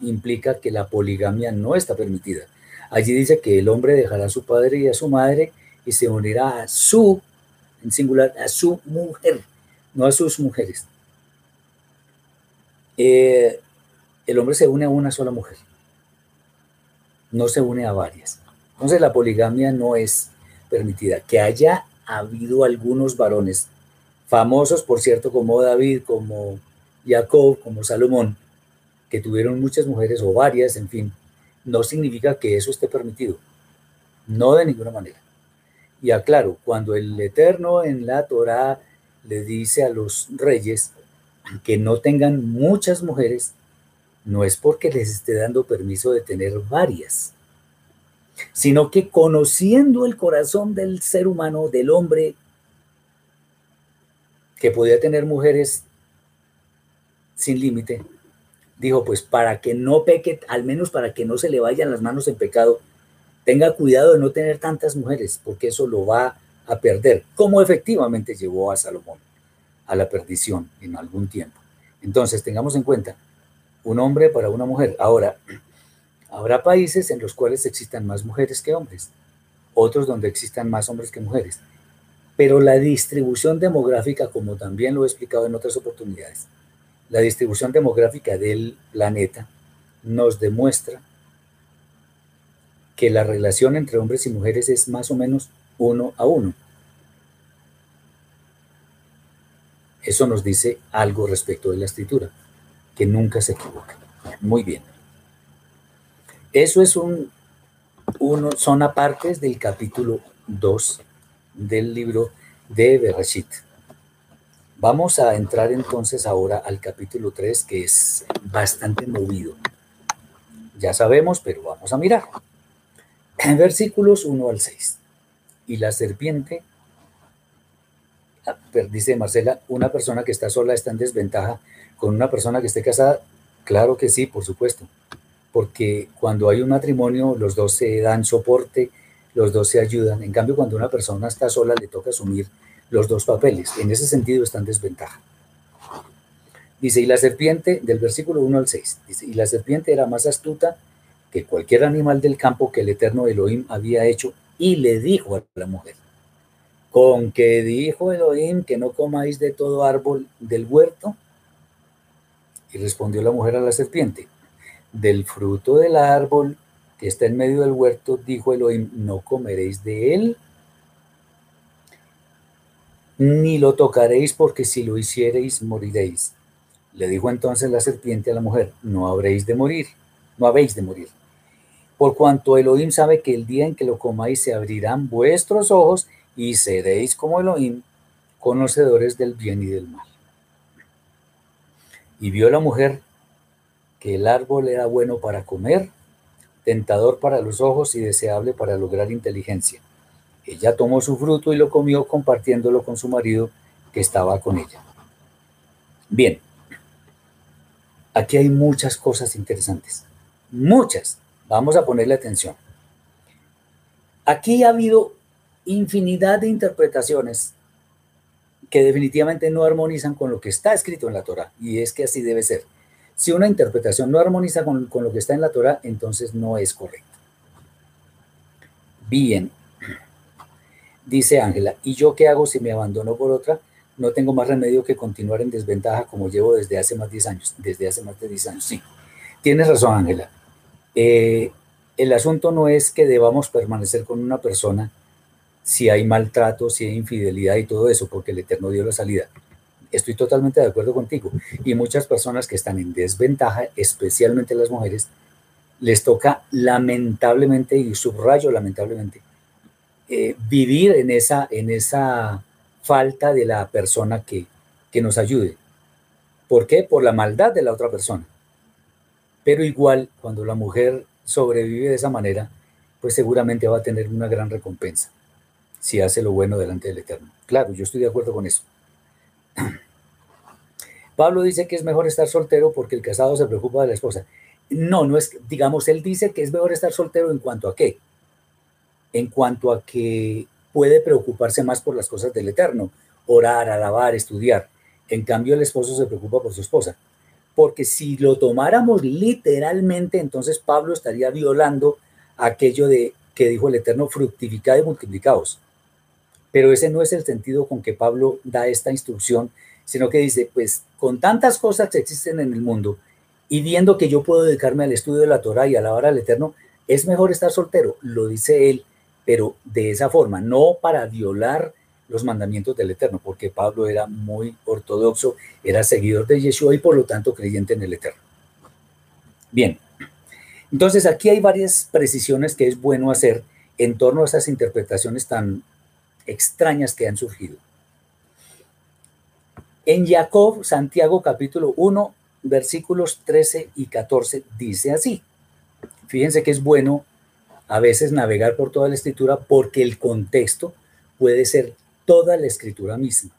implica que la poligamia no está permitida. Allí dice que el hombre dejará a su padre y a su madre y se unirá a su, en singular, a su mujer, no a sus mujeres. Eh, el hombre se une a una sola mujer, no se une a varias. Entonces la poligamia no es permitida. Que haya habido algunos varones famosos, por cierto, como David, como Jacob, como Salomón, tuvieron muchas mujeres o varias, en fin, no significa que eso esté permitido. No de ninguna manera. Y aclaro, cuando el Eterno en la Torá le dice a los reyes que no tengan muchas mujeres, no es porque les esté dando permiso de tener varias, sino que conociendo el corazón del ser humano, del hombre, que podía tener mujeres sin límite, dijo, pues para que no peque, al menos para que no se le vayan las manos en pecado, tenga cuidado de no tener tantas mujeres, porque eso lo va a perder, como efectivamente llevó a Salomón a la perdición en algún tiempo. Entonces, tengamos en cuenta, un hombre para una mujer. Ahora, <clears throat> habrá países en los cuales existan más mujeres que hombres, otros donde existan más hombres que mujeres. Pero la distribución demográfica, como también lo he explicado en otras oportunidades, la distribución demográfica del planeta nos demuestra que la relación entre hombres y mujeres es más o menos uno a uno. Eso nos dice algo respecto de la escritura, que nunca se equivoca. Muy bien. Eso es un, uno, son apartes del capítulo 2 del libro de Bereshit. Vamos a entrar entonces ahora al capítulo 3, que es bastante movido. Ya sabemos, pero vamos a mirar. Versículos 1 al 6. Y la serpiente, ah, dice Marcela, una persona que está sola está en desventaja con una persona que esté casada. Claro que sí, por supuesto. Porque cuando hay un matrimonio, los dos se dan soporte, los dos se ayudan. En cambio, cuando una persona está sola, le toca asumir los dos papeles. En ese sentido está en desventaja. Dice, y la serpiente, del versículo 1 al 6, dice, y la serpiente era más astuta que cualquier animal del campo que el eterno Elohim había hecho y le dijo a la mujer, con que dijo Elohim que no comáis de todo árbol del huerto. Y respondió la mujer a la serpiente, del fruto del árbol que está en medio del huerto, dijo Elohim, no comeréis de él, ni lo tocaréis porque si lo hiciereis moriréis. Le dijo entonces la serpiente a la mujer, no habréis de morir, no habéis de morir por cuanto Elohim sabe que el día en que lo comáis se abrirán vuestros ojos y seréis como Elohim, conocedores del bien y del mal. Y vio la mujer que el árbol era bueno para comer, tentador para los ojos y deseable para lograr inteligencia. Ella tomó su fruto y lo comió compartiéndolo con su marido que estaba con ella. Bien, aquí hay muchas cosas interesantes, muchas. Vamos a ponerle atención. Aquí ha habido infinidad de interpretaciones que definitivamente no armonizan con lo que está escrito en la Torah, y es que así debe ser. Si una interpretación no armoniza con, con lo que está en la Torah, entonces no es correcto. Bien, dice Ángela, ¿y yo qué hago si me abandono por otra? No tengo más remedio que continuar en desventaja como llevo desde hace más de 10 años. Desde hace más de 10 años, sí. Tienes razón, Ángela. Eh, el asunto no es que debamos permanecer con una persona si hay maltrato, si hay infidelidad y todo eso, porque el Eterno dio la salida. Estoy totalmente de acuerdo contigo. Y muchas personas que están en desventaja, especialmente las mujeres, les toca lamentablemente, y subrayo lamentablemente, eh, vivir en esa, en esa falta de la persona que, que nos ayude. ¿Por qué? Por la maldad de la otra persona. Pero igual, cuando la mujer sobrevive de esa manera, pues seguramente va a tener una gran recompensa si hace lo bueno delante del Eterno. Claro, yo estoy de acuerdo con eso. <clears throat> Pablo dice que es mejor estar soltero porque el casado se preocupa de la esposa. No, no es, digamos, él dice que es mejor estar soltero en cuanto a qué. En cuanto a que puede preocuparse más por las cosas del Eterno, orar, alabar, estudiar. En cambio, el esposo se preocupa por su esposa porque si lo tomáramos literalmente, entonces Pablo estaría violando aquello de que dijo el Eterno, fructificad y multiplicaos. Pero ese no es el sentido con que Pablo da esta instrucción, sino que dice, pues con tantas cosas que existen en el mundo y viendo que yo puedo dedicarme al estudio de la Torah y a la hora del Eterno, es mejor estar soltero, lo dice él, pero de esa forma, no para violar los mandamientos del Eterno, porque Pablo era muy ortodoxo, era seguidor de Yeshua y por lo tanto creyente en el Eterno. Bien, entonces aquí hay varias precisiones que es bueno hacer en torno a esas interpretaciones tan extrañas que han surgido. En Jacob, Santiago capítulo 1, versículos 13 y 14 dice así. Fíjense que es bueno a veces navegar por toda la escritura porque el contexto puede ser toda la escritura misma.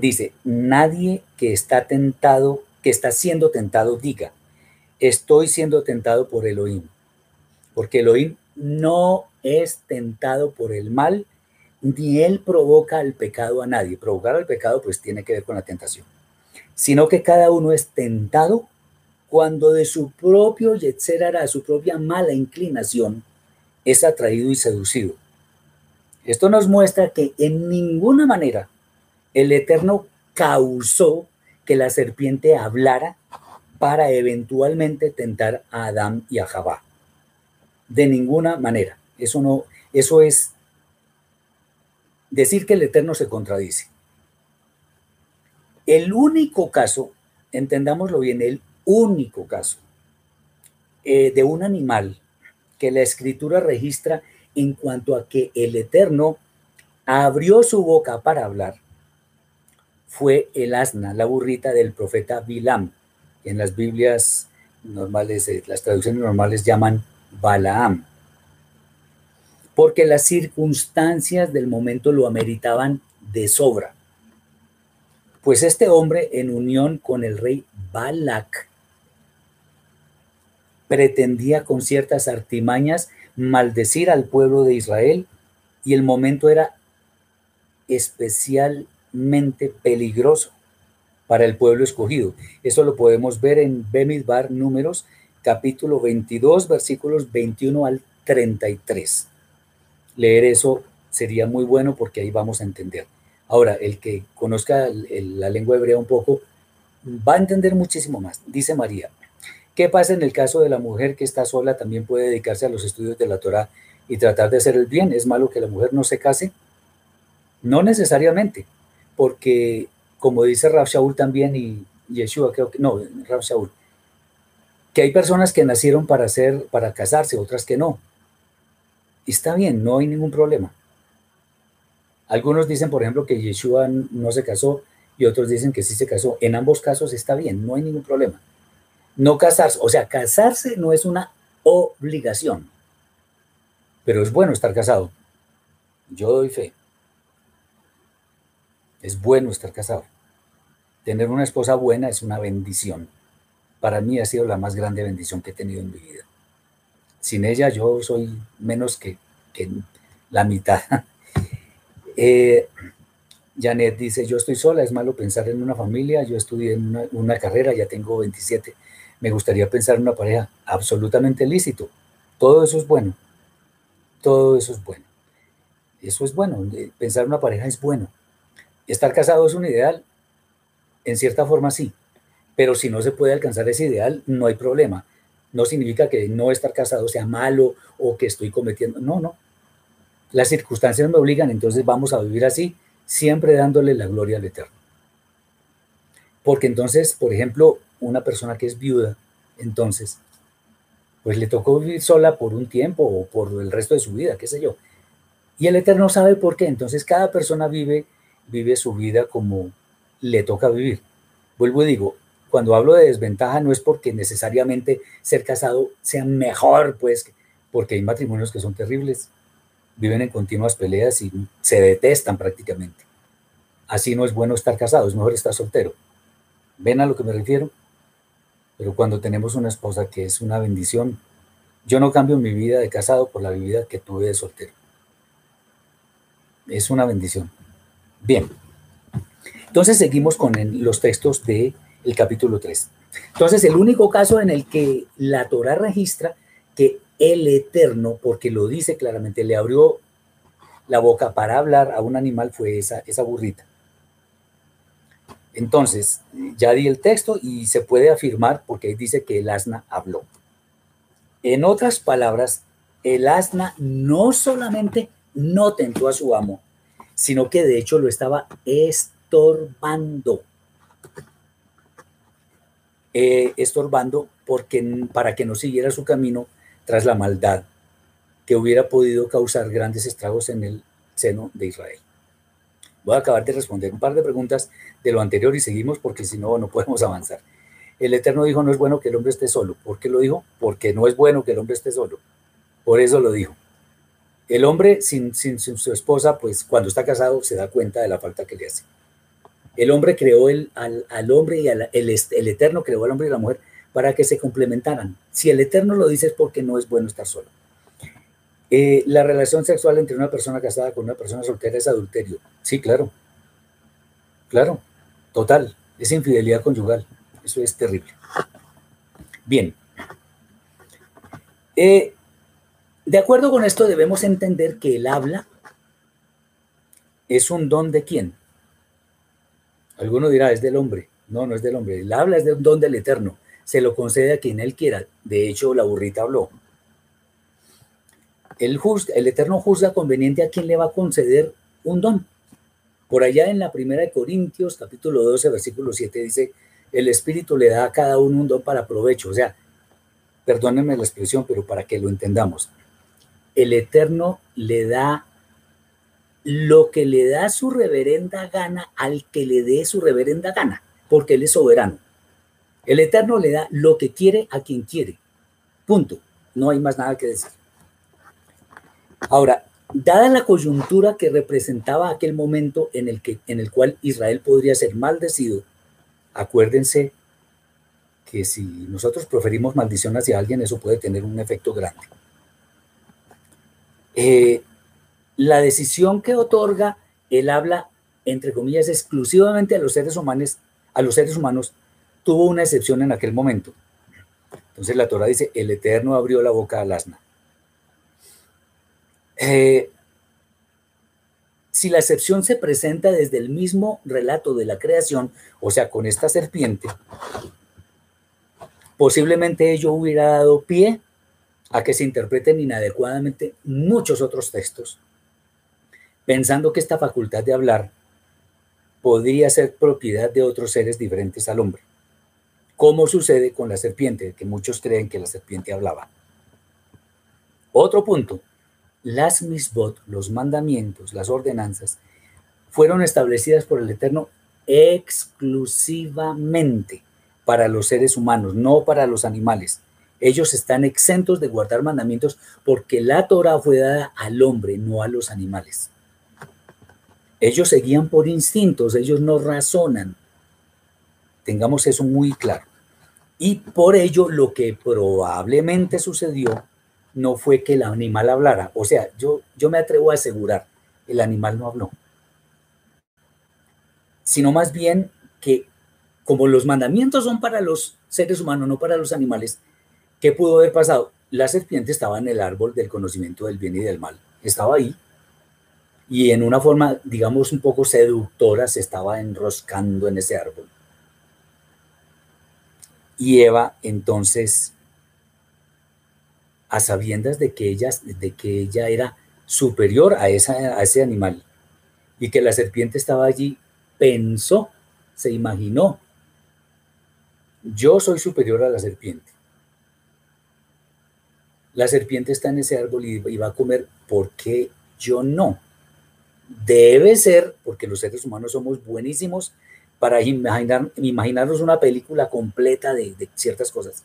Dice, nadie que está tentado que está siendo tentado diga, estoy siendo tentado por Elohim, porque Elohim no es tentado por el mal, ni él provoca el pecado a nadie. Provocar el pecado pues tiene que ver con la tentación, sino que cada uno es tentado cuando de su propio Yetzerara, su propia mala inclinación, es atraído y seducido. Esto nos muestra que en ninguna manera el Eterno causó que la serpiente hablara para eventualmente tentar a Adán y a Jabá. De ninguna manera. Eso no, eso es decir que el Eterno se contradice. El único caso, entendámoslo bien, el único caso eh, de un animal que la escritura registra en cuanto a que el Eterno abrió su boca para hablar fue el asna, la burrita del profeta Bilam. En las Biblias normales, eh, las traducciones normales llaman Balaam, porque las circunstancias del momento lo ameritaban de sobra. Pues este hombre, en unión con el rey Balak, pretendía con ciertas artimañas maldecir al pueblo de Israel y el momento era especialmente peligroso para el pueblo escogido. Eso lo podemos ver en Bemidbar Números, capítulo 22, versículos 21 al 33. Leer eso sería muy bueno porque ahí vamos a entender. Ahora, el que conozca la lengua hebrea un poco va a entender muchísimo más. Dice María, ¿Qué pasa en el caso de la mujer que está sola? También puede dedicarse a los estudios de la Torah y tratar de hacer el bien. ¿Es malo que la mujer no se case? No necesariamente, porque como dice Rav Shaul también y Yeshua, creo que no, Rav Shaul, que hay personas que nacieron para hacer, para casarse, otras que no. está bien, no hay ningún problema. Algunos dicen, por ejemplo, que Yeshua no se casó y otros dicen que sí se casó. En ambos casos está bien, no hay ningún problema. No casarse, o sea, casarse no es una obligación, pero es bueno estar casado. Yo doy fe. Es bueno estar casado. Tener una esposa buena es una bendición. Para mí ha sido la más grande bendición que he tenido en mi vida. Sin ella yo soy menos que, la mitad. <laughs> eh, Janet dice, yo estoy sola, es malo pensar en una familia, yo estudié en una, carrera, ya tengo 27 me gustaría pensar en una pareja absolutamente lícito. Todo eso es bueno. Todo eso es bueno. Eso es bueno. Pensar en una pareja es bueno. Estar casado es un ideal. En cierta forma sí. Pero si no se puede alcanzar ese ideal, no hay problema. No significa que no estar casado sea malo o que estoy cometiendo. No, no. Las circunstancias me obligan, entonces vamos a vivir así, siempre dándole la gloria al Eterno. Porque entonces, por ejemplo, una persona que es viuda, entonces, pues le tocó vivir sola por un tiempo o por el resto de su vida, qué sé yo. Y el Eterno sabe por qué. Entonces cada persona vive, vive su vida como le toca vivir. Vuelvo y digo, cuando hablo de desventaja no es porque necesariamente ser casado sea mejor, pues, porque hay matrimonios que son terribles, viven en continuas peleas y se detestan prácticamente. Así no es bueno estar casado, es mejor estar soltero. ¿Ven a lo que me refiero? Pero cuando tenemos una esposa que es una bendición, yo no cambio mi vida de casado por la vida que tuve de soltero. Es una bendición. Bien. Entonces seguimos con los textos del el capítulo 3. Entonces el único caso en el que la Torah registra que el Eterno, porque lo dice claramente, le abrió la boca para hablar a un animal fue esa, esa burrita. Entonces, ya di el texto y se puede afirmar porque dice que el asna habló. En otras palabras, el asna no solamente no tentó a su amo, sino que de hecho lo estaba estorbando. Eh, estorbando porque, para que no siguiera su camino tras la maldad que hubiera podido causar grandes estragos en el seno de Israel. Voy a acabar de responder un par de preguntas de lo anterior y seguimos porque si no, no podemos avanzar. El Eterno dijo, no es bueno que el hombre esté solo. ¿Por qué lo dijo? Porque no es bueno que el hombre esté solo. Por eso lo dijo. El hombre sin, sin, su esposa, pues cuando está casado se da cuenta de la falta que le hace. El hombre creó el, al, hombre y el, el Eterno creó al hombre y la mujer para que se complementaran. Si el Eterno lo dice es porque no es bueno estar solo. Eh, la relación sexual entre una persona casada con una persona soltera es adulterio. Sí, claro. Claro, total. Es infidelidad conyugal. Eso es terrible. Bien. Eh, de acuerdo con esto debemos entender que el habla es un don de quién. Alguno dirá, es del hombre. No, no es del hombre. El habla es de un don del Eterno. Se lo concede a quien él quiera. De hecho, la burrita habló. El, el Eterno juzga conveniente a quien le va a conceder un don. Por allá en la primera de Corintios, capítulo 12, versículo 7, dice, el Espíritu le da a cada uno un don para provecho. O sea, perdónenme la expresión, pero para que lo entendamos. El Eterno le da lo que le da su reverenda gana al que le dé su reverenda gana, porque Él es soberano. El Eterno le da lo que quiere a quien quiere. Punto. No hay más nada que decir. Ahora, dada la coyuntura que representaba aquel momento en el, que, en el cual Israel podría ser maldecido, acuérdense que si nosotros proferimos maldición hacia alguien, eso puede tener un efecto grande. Eh, la decisión que otorga él habla, entre comillas, exclusivamente a los seres humanos, a los seres humanos, tuvo una excepción en aquel momento. Entonces la Torah dice, el Eterno abrió la boca al asna. Eh, si la excepción se presenta desde el mismo relato de la creación, o sea, con esta serpiente, posiblemente ello hubiera dado pie a que se interpreten inadecuadamente muchos otros textos, pensando que esta facultad de hablar podría ser propiedad de otros seres diferentes al hombre, como sucede con la serpiente, que muchos creen que la serpiente hablaba. Otro punto las misbot, los mandamientos, las ordenanzas, fueron establecidas por el Eterno exclusivamente para los seres humanos, no para los animales. Ellos están exentos de guardar mandamientos porque la Torah fue dada al hombre, no a los animales. Ellos seguían por instintos, ellos no razonan. Tengamos eso muy claro. Y por ello lo que probablemente sucedió no fue que el animal hablara. O sea, yo, yo me atrevo a asegurar, el animal no habló. Sino más bien que como los mandamientos son para los seres humanos, no para los animales, ¿qué pudo haber pasado? La serpiente estaba en el árbol del conocimiento del bien y del mal. Estaba ahí. Y en una forma, digamos, un poco seductora, se estaba enroscando en ese árbol. Y Eva entonces a sabiendas de que ella, de que ella era superior a, esa, a ese animal y que la serpiente estaba allí, pensó, se imaginó, yo soy superior a la serpiente. La serpiente está en ese árbol y, va a comer, ¿por qué yo no? Debe ser, porque los seres humanos somos buenísimos para imaginar, imaginarnos una película completa de, de ciertas cosas.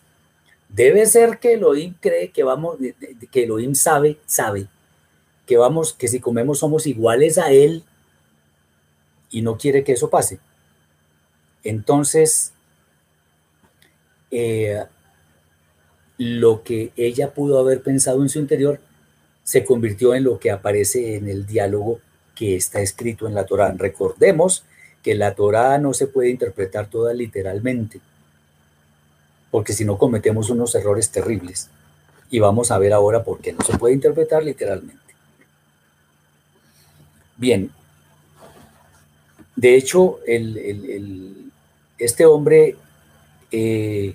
Debe ser que Elohim cree que vamos, que Elohim sabe, sabe, que vamos, que si comemos somos iguales a Él y no quiere que eso pase. Entonces, eh, lo que ella pudo haber pensado en su interior se convirtió en lo que aparece en el diálogo que está escrito en la Torá. Recordemos que la Torá no se puede interpretar toda literalmente porque si no cometemos unos errores terribles. Y vamos a ver ahora por qué no se puede interpretar literalmente. Bien, de hecho, este hombre eh,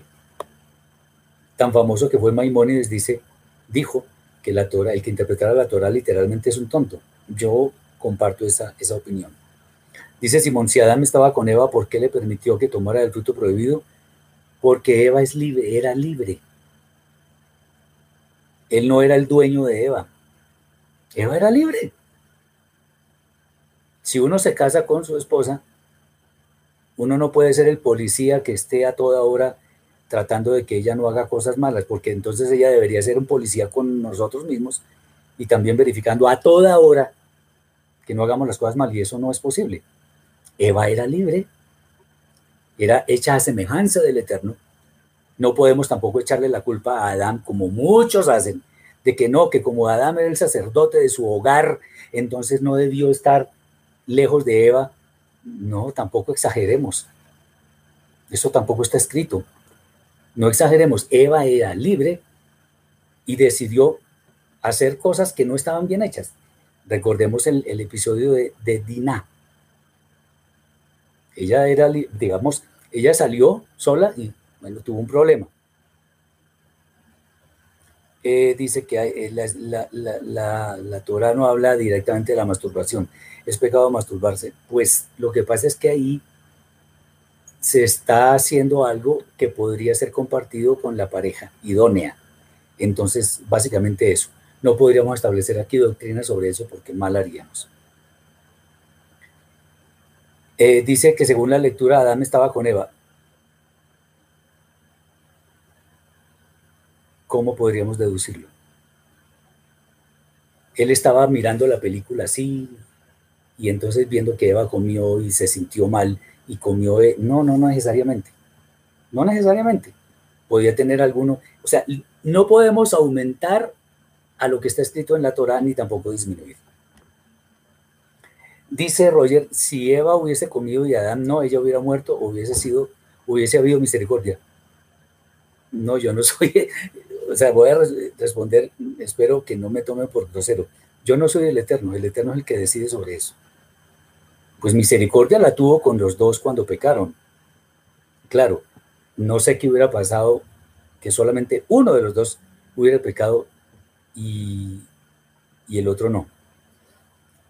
tan famoso que fue Maimónides dice, dijo que la Torah, el que interpretara la Torah literalmente es un tonto. Yo comparto esa, esa opinión. Dice Simón, si Adán estaba con Eva, ¿por qué le permitió que tomara el fruto prohibido? Porque Eva es libre, era libre. Él no era el dueño de Eva. Eva era libre. Si uno se casa con su esposa, uno no puede ser el policía que esté a toda hora tratando de que ella no haga cosas malas, porque entonces ella debería ser un policía con nosotros mismos y también verificando a toda hora que no hagamos las cosas mal, y eso no es posible. Eva era libre, era hecha a semejanza del Eterno. No podemos tampoco echarle la culpa a Adán, como muchos hacen, de que no, que como Adán era el sacerdote de su hogar, entonces no debió estar lejos de Eva. No, tampoco exageremos. Eso tampoco está escrito. No exageremos. Eva era libre y decidió hacer cosas que no estaban bien hechas. Recordemos el, episodio de, de. Ella era, digamos, ella salió sola y bueno, tuvo un problema. Eh, dice que eh, la, la, la, Torah no habla directamente de la masturbación. Es pecado masturbarse. Pues lo que pasa es que ahí se está haciendo algo que podría ser compartido con la pareja idónea. Entonces, básicamente eso. No podríamos establecer aquí doctrina sobre eso porque mal haríamos. Eh, dice que según la lectura Adán estaba con Eva. ¿Cómo podríamos deducirlo? Él estaba mirando la película así y entonces viendo que Eva comió y se sintió mal y comió... Eh, no, no, no necesariamente. No necesariamente. Podía tener alguno... O sea, no podemos aumentar a lo que está escrito en la Torah ni tampoco disminuir. Dice Roger, si Eva hubiese comido y Adán no, ella hubiera muerto, hubiese sido, hubiese habido misericordia. No, yo no <laughs> soy, o sea, voy a responder, espero que no me tomen por grosero. Yo no soy el Eterno, el Eterno es el que decide sobre eso. Pues misericordia la tuvo con los dos cuando pecaron. Claro, no sé qué hubiera pasado que solamente uno de los dos hubiera pecado y, y el otro no.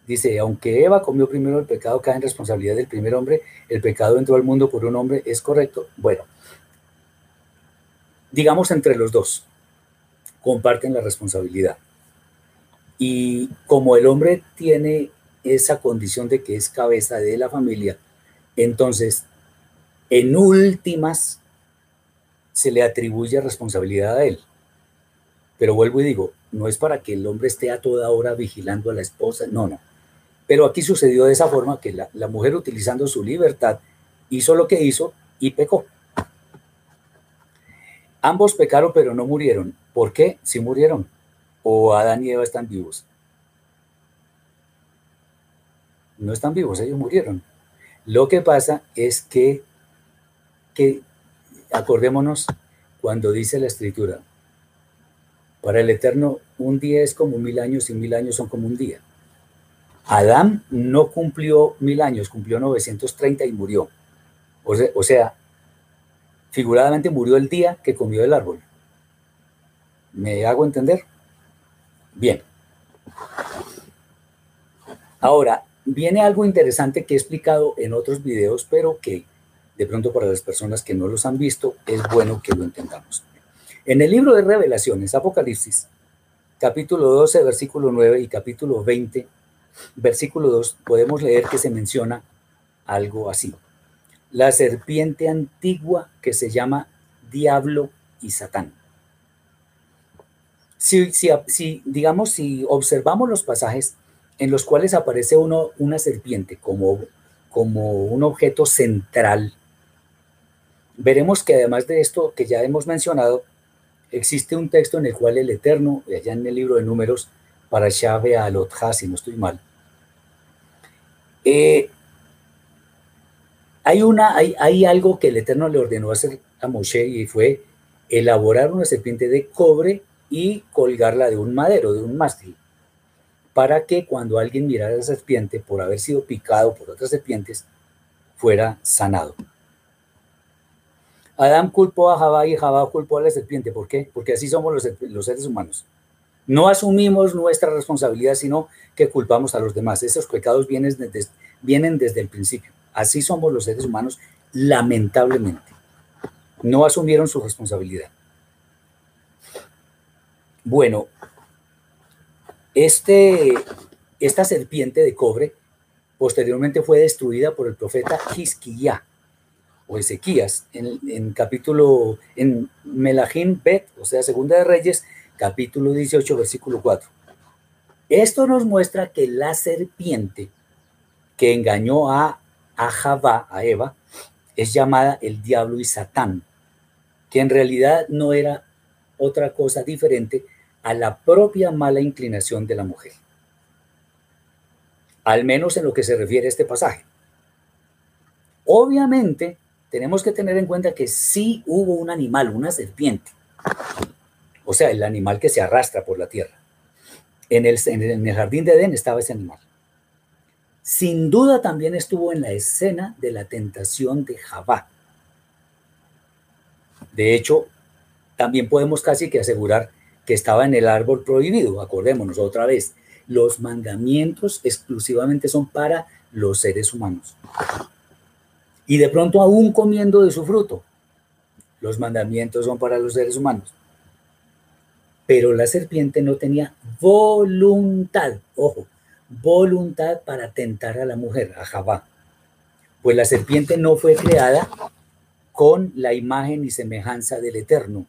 Dice, aunque Eva comió primero el pecado, cae en responsabilidad del primer hombre, el pecado entró al mundo por un hombre, ¿es correcto? Bueno, digamos entre los dos, comparten la responsabilidad. Y como el hombre tiene esa condición de que es cabeza de la familia, entonces, en últimas, se le atribuye responsabilidad a él. Pero vuelvo y digo, no es para que el hombre esté a toda hora vigilando a la esposa, no, no. Pero aquí sucedió de esa forma que la, mujer utilizando su libertad hizo lo que hizo y pecó. Ambos pecaron pero no murieron. ¿Por qué? Si murieron. O Adán y Eva están vivos. No están vivos, ellos murieron. Lo que pasa es que, que acordémonos cuando dice la escritura, para el Eterno un día es como mil años y mil años son como un día. Adán no cumplió mil años, cumplió 930 y murió. O sea, figuradamente murió el día que comió el árbol. ¿Me hago entender? Bien. Ahora, viene algo interesante que he explicado en otros videos, pero que de pronto para las personas que no los han visto es bueno que lo entendamos. En el libro de revelaciones, Apocalipsis, capítulo 12, versículo 9 y capítulo 20, versículo 2, podemos leer que se menciona algo así. La serpiente antigua que se llama Diablo y Satán. Si, digamos, si observamos los pasajes en los cuales aparece uno, una serpiente como, como un objeto central, veremos que además de esto que ya hemos mencionado, existe un texto en el cual el Eterno, allá en el libro de números, para Shave Alotja, si no estoy mal. Eh, hay, una, hay, hay algo que el Eterno le ordenó hacer a Moshe y fue elaborar una serpiente de cobre y colgarla de un madero, de un mástil, para que cuando alguien mirara a la serpiente por haber sido picado por otras serpientes, fuera sanado. Adán culpó a Jabá y Jabá culpó a la serpiente. ¿Por qué? Porque así somos los, los seres humanos. No asumimos nuestra responsabilidad, sino que culpamos a los demás. Esos pecados vienen desde, el principio. Así somos los seres humanos, lamentablemente. No asumieron su responsabilidad. Bueno, este, esta serpiente de cobre posteriormente fue destruida por el profeta Hisquiyá o Ezequías en, en capítulo, en Bet, o sea, Segunda de Reyes, capítulo 18, versículo 4. Esto nos muestra que la serpiente que engañó a a Javá, a Eva, es llamada el diablo y Satán, que en realidad no era otra cosa diferente a la propia mala inclinación de la mujer. Al menos en lo que se refiere a este pasaje. Obviamente, tenemos que tener en cuenta que sí hubo un animal, una serpiente, o sea, el animal que se arrastra por la tierra. En el, jardín de Edén estaba ese animal. Sin duda también estuvo en la escena de la tentación de Javá. De hecho, también podemos casi que asegurar que estaba en el árbol prohibido. Acordémonos otra vez, los mandamientos exclusivamente son para los seres humanos y de pronto aún comiendo de su fruto. Los mandamientos son para los seres humanos. Pero la serpiente no tenía voluntad, ojo, voluntad para tentar a la mujer, a Javá. Pues la serpiente no fue creada con la imagen y semejanza del Eterno.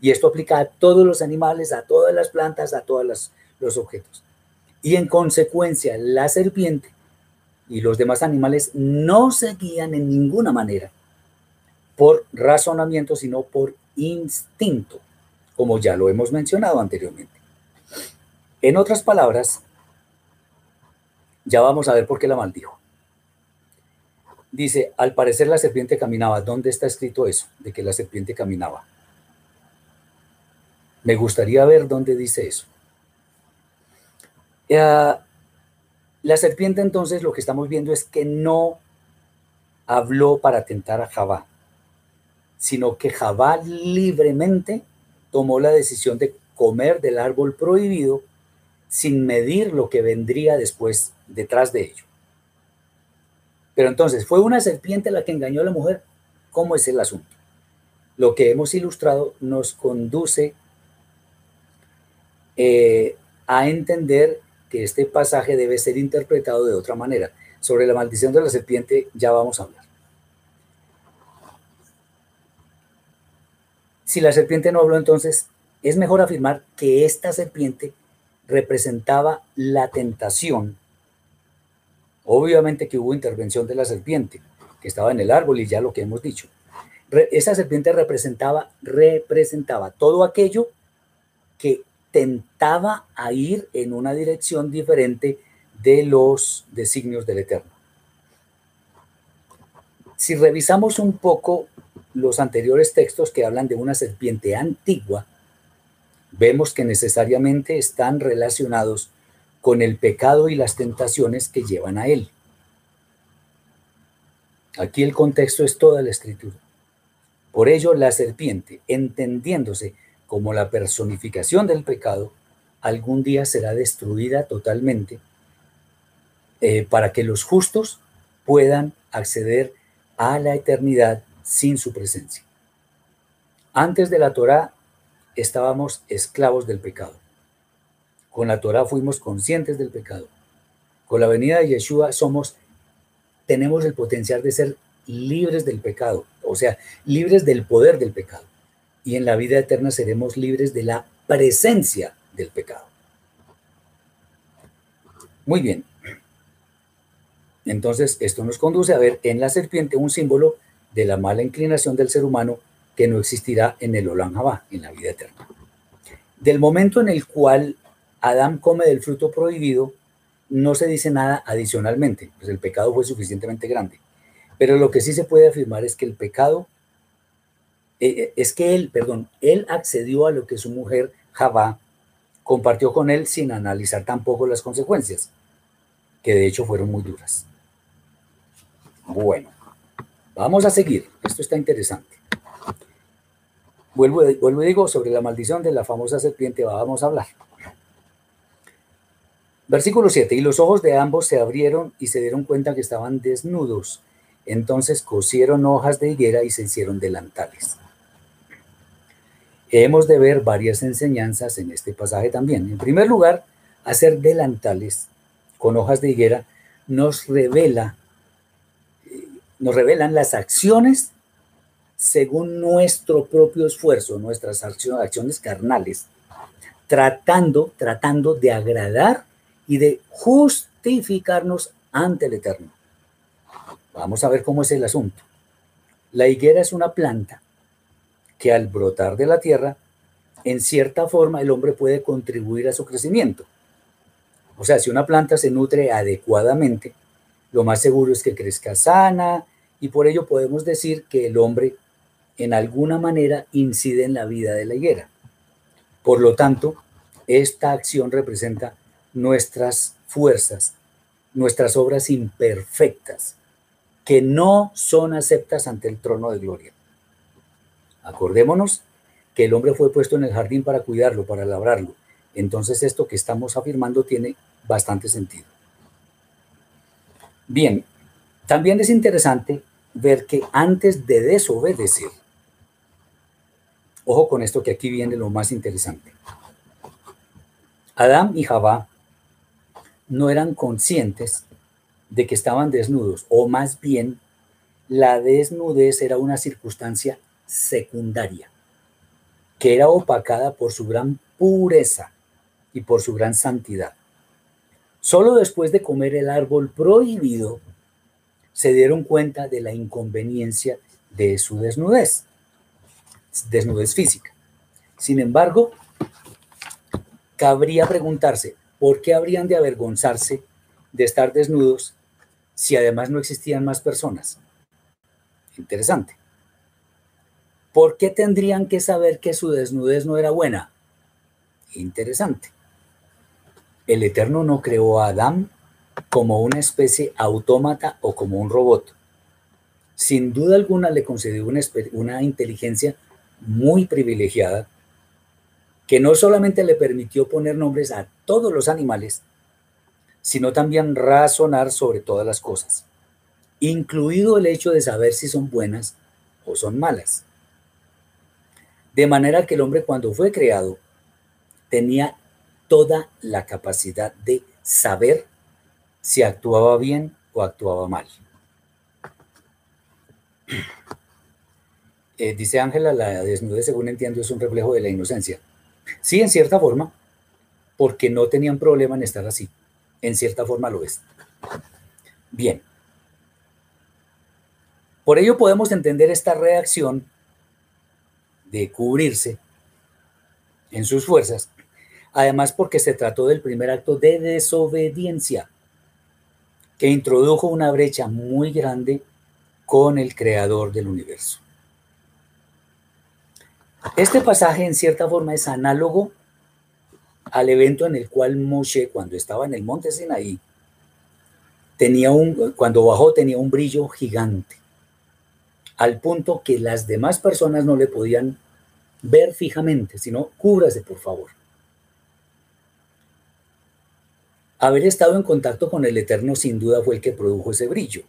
Y esto aplica a todos los animales, a todas las plantas, a todos los objetos. Y en consecuencia, la serpiente y los demás animales no se guían en ninguna manera por razonamiento, sino por instinto, como ya lo hemos mencionado anteriormente. En otras palabras, ya vamos a ver por qué la maldijo. Dice, al parecer la serpiente caminaba. ¿Dónde está escrito eso? De que la serpiente caminaba. Me gustaría ver dónde dice eso. Ya, la serpiente entonces lo que estamos viendo es que no habló para tentar a Jabá, sino que Jabá libremente tomó la decisión de comer del árbol prohibido sin medir lo que vendría después detrás de ello. Pero entonces, ¿fue una serpiente la que engañó a la mujer? ¿Cómo es el asunto? Lo que hemos ilustrado nos conduce eh, a entender que este pasaje debe ser interpretado de otra manera. Sobre la maldición de la serpiente ya vamos a hablar. Si la serpiente no habló, entonces es mejor afirmar que esta serpiente representaba la tentación. Obviamente que hubo intervención de la serpiente, que estaba en el árbol y ya lo que hemos dicho. esa serpiente representaba, representaba todo aquello que tentaba a ir en una dirección diferente de los designios del Eterno. Si revisamos un poco los anteriores textos que hablan de una serpiente antigua, vemos que necesariamente están relacionados con el pecado y las tentaciones que llevan a él. Aquí el contexto es toda la escritura. Por ello, la serpiente, entendiéndose como la personificación del pecado, algún día será destruida totalmente eh, para que los justos puedan acceder a la eternidad sin su presencia. Antes de la Torá estábamos esclavos del pecado. Con la Torá fuimos conscientes del pecado. Con la venida de Yeshua somos tenemos el potencial de ser libres del pecado, o sea, libres del poder del pecado y en la vida eterna seremos libres de la presencia del pecado. Muy bien. Entonces, esto nos conduce a ver en la serpiente un símbolo de la mala inclinación del ser humano que no existirá en el Olam Jabá, en la vida eterna. Del momento en el cual Adán come del fruto prohibido, no se dice nada adicionalmente, pues el pecado fue suficientemente grande. Pero lo que sí se puede afirmar es que el pecado eh, eh, es que él, perdón, él accedió a lo que su mujer Javá compartió con él sin analizar tampoco las consecuencias, que de hecho fueron muy duras. Bueno, vamos a seguir. Esto está interesante. Vuelvo, vuelvo y digo, sobre la maldición de la famosa serpiente vamos a hablar. Versículo 7. Y los ojos de ambos se abrieron y se dieron cuenta que estaban desnudos. Entonces cosieron hojas de higuera y se hicieron delantales. Hemos de ver varias enseñanzas en este pasaje también. En primer lugar, hacer delantales con hojas de higuera nos revela, nos revelan las acciones según nuestro propio esfuerzo, nuestras acciones carnales, tratando, tratando de agradar y de justificarnos ante el Eterno. Vamos a ver cómo es el asunto. La higuera es una planta que al brotar de la tierra, en cierta forma el hombre puede contribuir a su crecimiento. O sea, si una planta se nutre adecuadamente, lo más seguro es que crezca sana y por ello podemos decir que el hombre en alguna manera incide en la vida de la higuera. Por lo tanto, esta acción representa nuestras fuerzas, nuestras obras imperfectas, que no son aceptas ante el trono de gloria. Acordémonos que el hombre fue puesto en el jardín para cuidarlo, para labrarlo. Entonces esto que estamos afirmando tiene bastante sentido. Bien, también es interesante ver que antes de desobedecer, ojo con esto que aquí viene lo más interesante, Adán y Jabá no eran conscientes de que estaban desnudos, o más bien la desnudez era una circunstancia secundaria, que era opacada por su gran pureza y por su gran santidad. Solo después de comer el árbol prohibido, se dieron cuenta de la inconveniencia de su desnudez, desnudez física. Sin embargo, cabría preguntarse, ¿por qué habrían de avergonzarse de estar desnudos si además no existían más personas? Interesante. ¿Por qué tendrían que saber que su desnudez no era buena? Interesante. El Eterno no creó a Adán como una especie autómata o como un robot. Sin duda alguna le concedió una, una inteligencia muy privilegiada que no solamente le permitió poner nombres a todos los animales, sino también razonar sobre todas las cosas, incluido el hecho de saber si son buenas o son malas. De manera que el hombre cuando fue creado tenía toda la capacidad de saber si actuaba bien o actuaba mal. <clears throat> Eh, dice Ángela, la desnudez, según entiendo, es un reflejo de la inocencia. Sí, en cierta forma, porque no tenían problema en estar así. En cierta forma lo es. Bien. Por ello podemos entender esta reacción de cubrirse en sus fuerzas además porque se trató del primer acto de desobediencia que introdujo una brecha muy grande con el creador del universo. Este pasaje en cierta forma es análogo al evento en el cual Moshe cuando estaba en el monte Sinaí tenía un cuando bajó tenía un brillo gigante al punto que las demás personas no le podían ver fijamente, sino cúbrase por favor. Haber estado en contacto con el Eterno sin duda fue el que produjo ese brillo.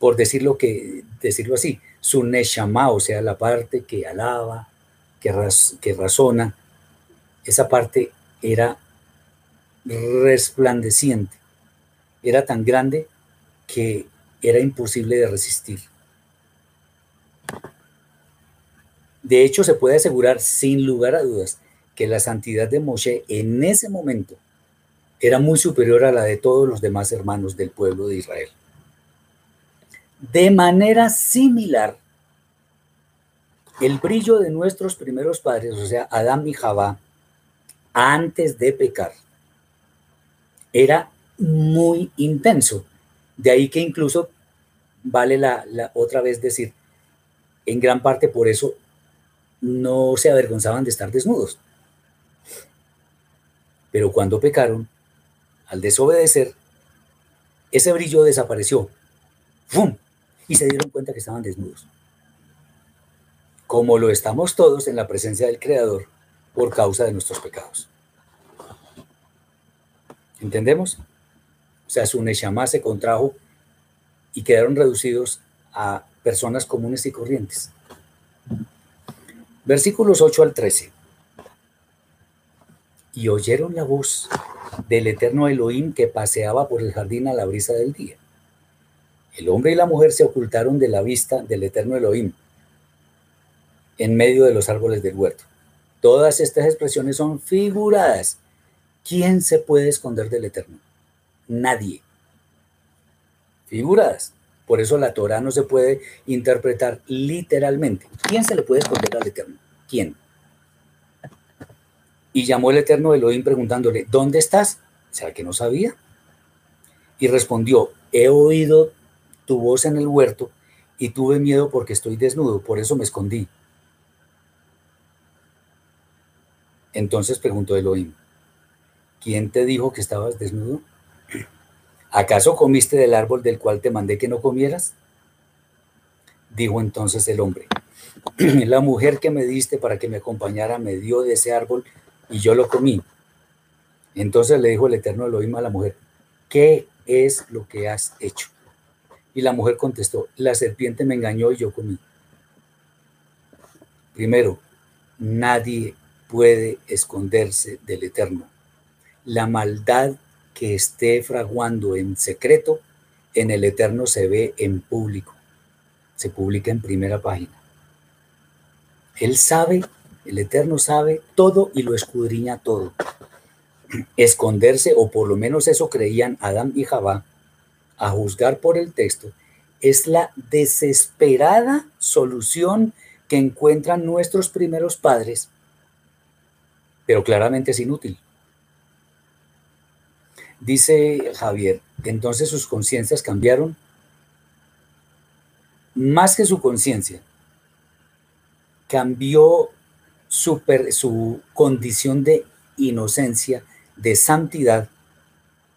Por decirlo, que, decirlo así, su Neshama, o sea, la parte que alaba, que, que razona, esa parte era resplandeciente, era tan grande que era imposible de resistir. De hecho, se puede asegurar sin lugar a dudas que la santidad de Moshe en ese momento era muy superior a la de todos los demás hermanos del pueblo de Israel. De manera similar, el brillo de nuestros primeros padres, o sea, Adán y Jabá, antes de pecar, era muy intenso. De ahí que incluso vale la, la, otra vez decir, en gran parte por eso no se avergonzaban de estar desnudos. Pero cuando pecaron, al desobedecer, ese brillo desapareció. ¡Fum! Y se dieron cuenta que estaban desnudos. Como lo estamos todos en la presencia del Creador por causa de nuestros pecados. ¿Entendemos? O sea, su Neshama se contrajo y quedaron reducidos a personas comunes y corrientes. Versículos 8 al 13. Y oyeron la voz del eterno Elohim que paseaba por el jardín a la brisa del día. El hombre y la mujer se ocultaron de la vista del eterno Elohim en medio de los árboles del huerto. Todas estas expresiones son figuradas. ¿Quién se puede esconder del eterno? Nadie. Figuradas. Por eso la Torah no se puede interpretar literalmente. ¿Quién se le puede esconder al Eterno? ¿Quién? Y llamó el Eterno Elohim preguntándole, ¿dónde estás? Sea, que no sabía. Y respondió, he oído tu voz en el huerto y tuve miedo porque estoy desnudo, por eso me escondí. Entonces preguntó Elohim, ¿quién te dijo que estabas desnudo? ¿Acaso comiste del árbol del cual te mandé que no comieras? Dijo entonces el hombre, la mujer que me diste para que me acompañara me dio de ese árbol y yo lo comí. Entonces le dijo el Eterno Elohim a la mujer, ¿qué es lo que has hecho? Y la mujer contestó, la serpiente me engañó y yo comí. Primero, nadie puede esconderse del Eterno. La maldad que esté fraguando en secreto, en el Eterno se ve en público, se publica en primera página. Él sabe, el Eterno sabe todo y lo escudriña todo. Esconderse, o por lo menos eso creían Adán y Jabá, a juzgar por el texto, es la desesperada solución que encuentran nuestros primeros padres, pero claramente es inútil. Dice Javier, entonces sus conciencias cambiaron. Más que su conciencia, cambió su, su condición de inocencia, de santidad,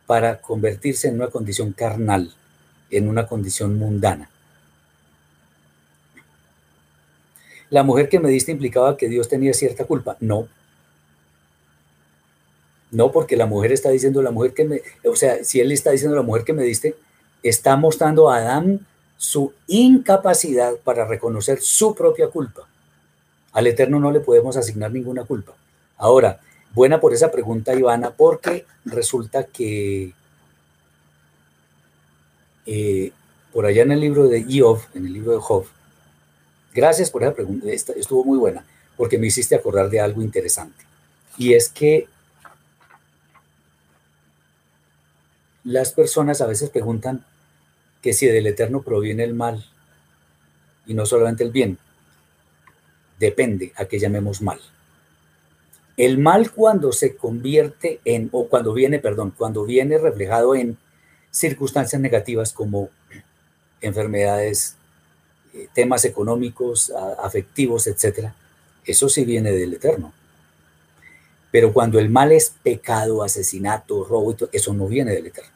para convertirse en una condición carnal, en una condición mundana. La mujer que me diste implicaba que Dios tenía cierta culpa. No, no, porque la mujer está diciendo, la mujer que me, o sea, si él está diciendo la mujer que me diste, está mostrando a Adán su incapacidad para reconocer su propia culpa. Al Eterno no le podemos asignar ninguna culpa. Ahora, buena por esa pregunta, Ivana, porque resulta que eh, por allá en el libro de Job, en el libro de Job, gracias por esa pregunta, estuvo muy buena, porque me hiciste acordar de algo interesante. Y es que Las personas a veces preguntan que si del eterno proviene el mal y no solamente el bien. Depende a qué llamemos mal. El mal cuando se convierte en, o cuando viene, perdón, cuando viene reflejado en circunstancias negativas como enfermedades, eh, temas económicos, afectivos, etc., eso sí viene del Eterno. Pero cuando el mal es pecado, asesinato, robo, eso no viene del Eterno.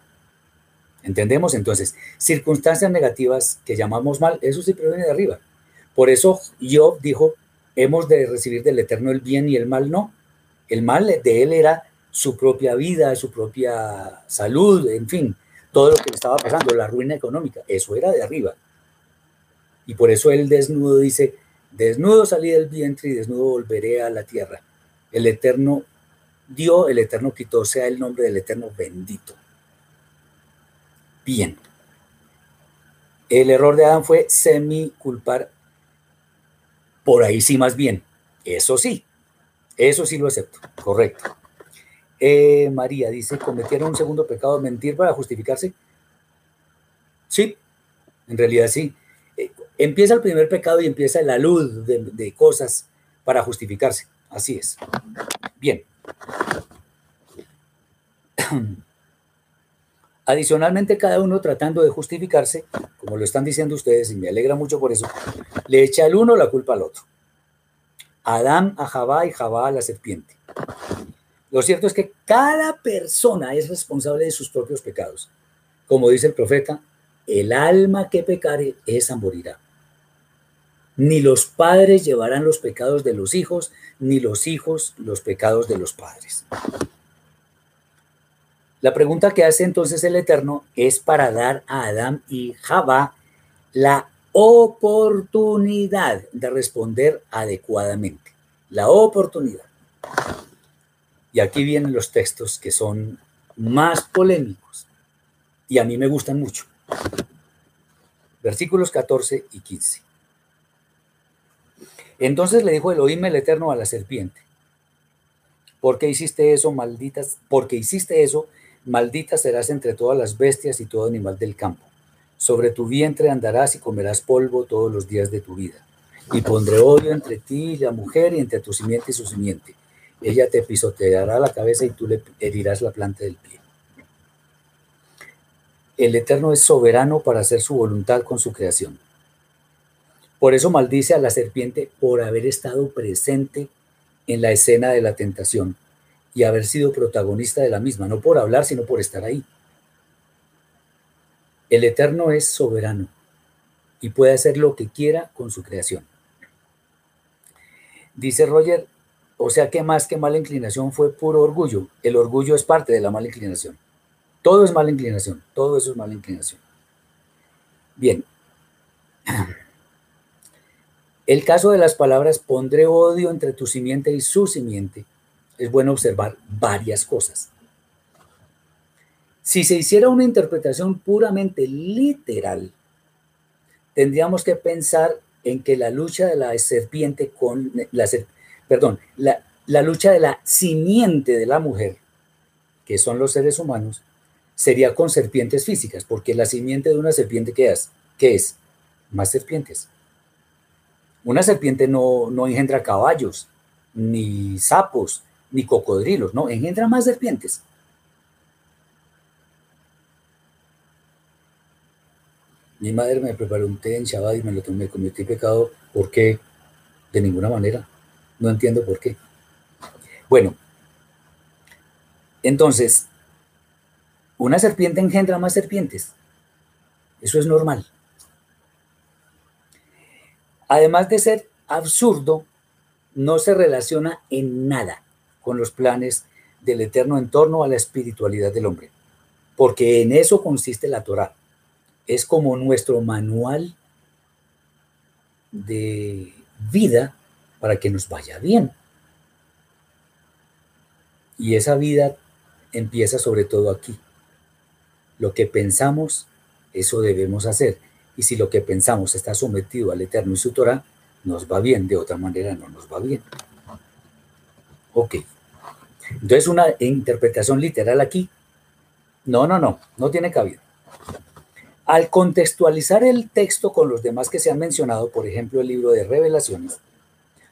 ¿Entendemos? Entonces, circunstancias negativas que llamamos mal, eso sí proviene de arriba. Por eso Job dijo, hemos de recibir del Eterno el bien y el mal no. El mal de él era su propia vida, su propia salud, en fin, todo lo que le estaba pasando, la ruina económica, eso era de arriba. Y por eso él desnudo dice, desnudo salí del vientre y desnudo volveré a la tierra. El Eterno dio, el Eterno quitó, sea el nombre del Eterno bendito bien. El error de Adán fue semi-culpar, por ahí sí más bien. Eso sí, eso sí lo acepto, correcto. Eh, María dice, ¿cometieron un segundo pecado mentir para justificarse? Sí, en realidad sí. Eh, empieza el primer pecado y empieza la luz de, de cosas para justificarse. Así es. Bien. <clears throat> Adicionalmente, cada uno tratando de justificarse, como lo están diciendo ustedes, y me alegra mucho por eso, le echa el uno la culpa al otro. Adán a Jabá y Jabá a la serpiente. Lo cierto es que cada persona es responsable de sus propios pecados. Como dice el profeta, el alma que pecare, esa morirá. Ni los padres llevarán los pecados de los hijos, ni los hijos los pecados de los padres. La pregunta que hace entonces el Eterno es para dar a Adán y Jabá la oportunidad de responder adecuadamente. La oportunidad. Y aquí vienen los textos que son más polémicos y a mí me gustan mucho. Versículos 14 y 15. Entonces le dijo Elohim el Eterno a la serpiente, ¿por qué hiciste eso, malditas? Porque hiciste eso, maldita serás entre todas las bestias y todo animal del campo. Sobre tu vientre andarás y comerás polvo todos los días de tu vida. Y pondré odio entre ti y la mujer y entre tu simiente y su simiente. Ella te pisoteará la cabeza y tú le herirás la planta del pie. El Eterno es soberano para hacer su voluntad con su creación. Por eso maldice a la serpiente por haber estado presente en la escena de la tentación y haber sido protagonista de la misma, no por hablar, sino por estar ahí. El Eterno es soberano y puede hacer lo que quiera con su creación. Dice Roger, o sea que más que mala inclinación fue puro orgullo. El orgullo es parte de la mala inclinación. Todo es mala inclinación, todo eso es mala inclinación. Bien. <clears throat> El caso de las palabras pondré odio entre tu simiente y su simiente es bueno observar varias cosas. Si se hiciera una interpretación puramente literal, tendríamos que pensar en que la lucha de la serpiente con la perdón, la, la lucha de la simiente de la mujer, que son los seres humanos, sería con serpientes físicas, porque la simiente de una serpiente, ¿qué es? ¿Qué es? Más serpientes. Una serpiente no, no engendra caballos, ni sapos, ni cocodrilos, no, engendra más serpientes. Mi madre me preparó un té en Shabbat y me lo tomé, cometí pecado. ¿Por qué? De ninguna manera. No entiendo por qué. Bueno, entonces, una serpiente engendra más serpientes. Eso es normal. Además de ser absurdo, no se relaciona en nada con los planes del Eterno en torno a la espiritualidad del hombre, porque en eso consiste la Torah es como nuestro manual de vida para que nos vaya bien. Y esa vida empieza sobre todo aquí. Lo que pensamos, eso debemos hacer. Y si lo que pensamos está sometido al Eterno y su Torah, nos va bien, de otra manera no nos va bien. Ok. Entonces una interpretación literal aquí, no, no, no, no tiene cabida. Al contextualizar el texto con los demás que se han mencionado, por ejemplo el libro de revelaciones,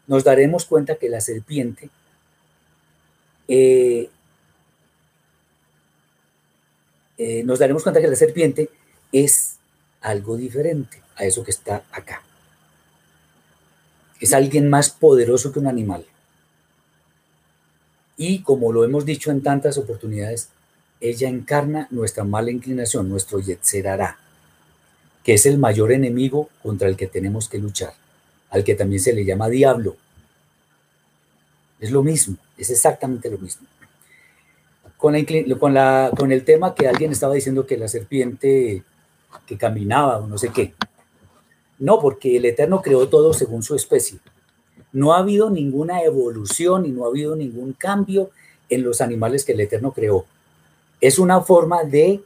nos daremos cuenta que la serpiente eh, eh, nos daremos cuenta que la serpiente es algo diferente a eso que está acá. Es alguien más poderoso que un animal. Y como lo hemos dicho en tantas oportunidades, ella encarna nuestra mala inclinación, nuestro yetzerará que es el mayor enemigo contra el que tenemos que luchar, al que también se le llama diablo. Es lo mismo, es exactamente lo mismo. Con, con, con el tema que alguien estaba diciendo que la serpiente que caminaba o no sé qué. No, porque el Eterno creó todo según su especie. No ha habido ninguna evolución y no ha habido ningún cambio en los animales que el Eterno creó. Es una forma de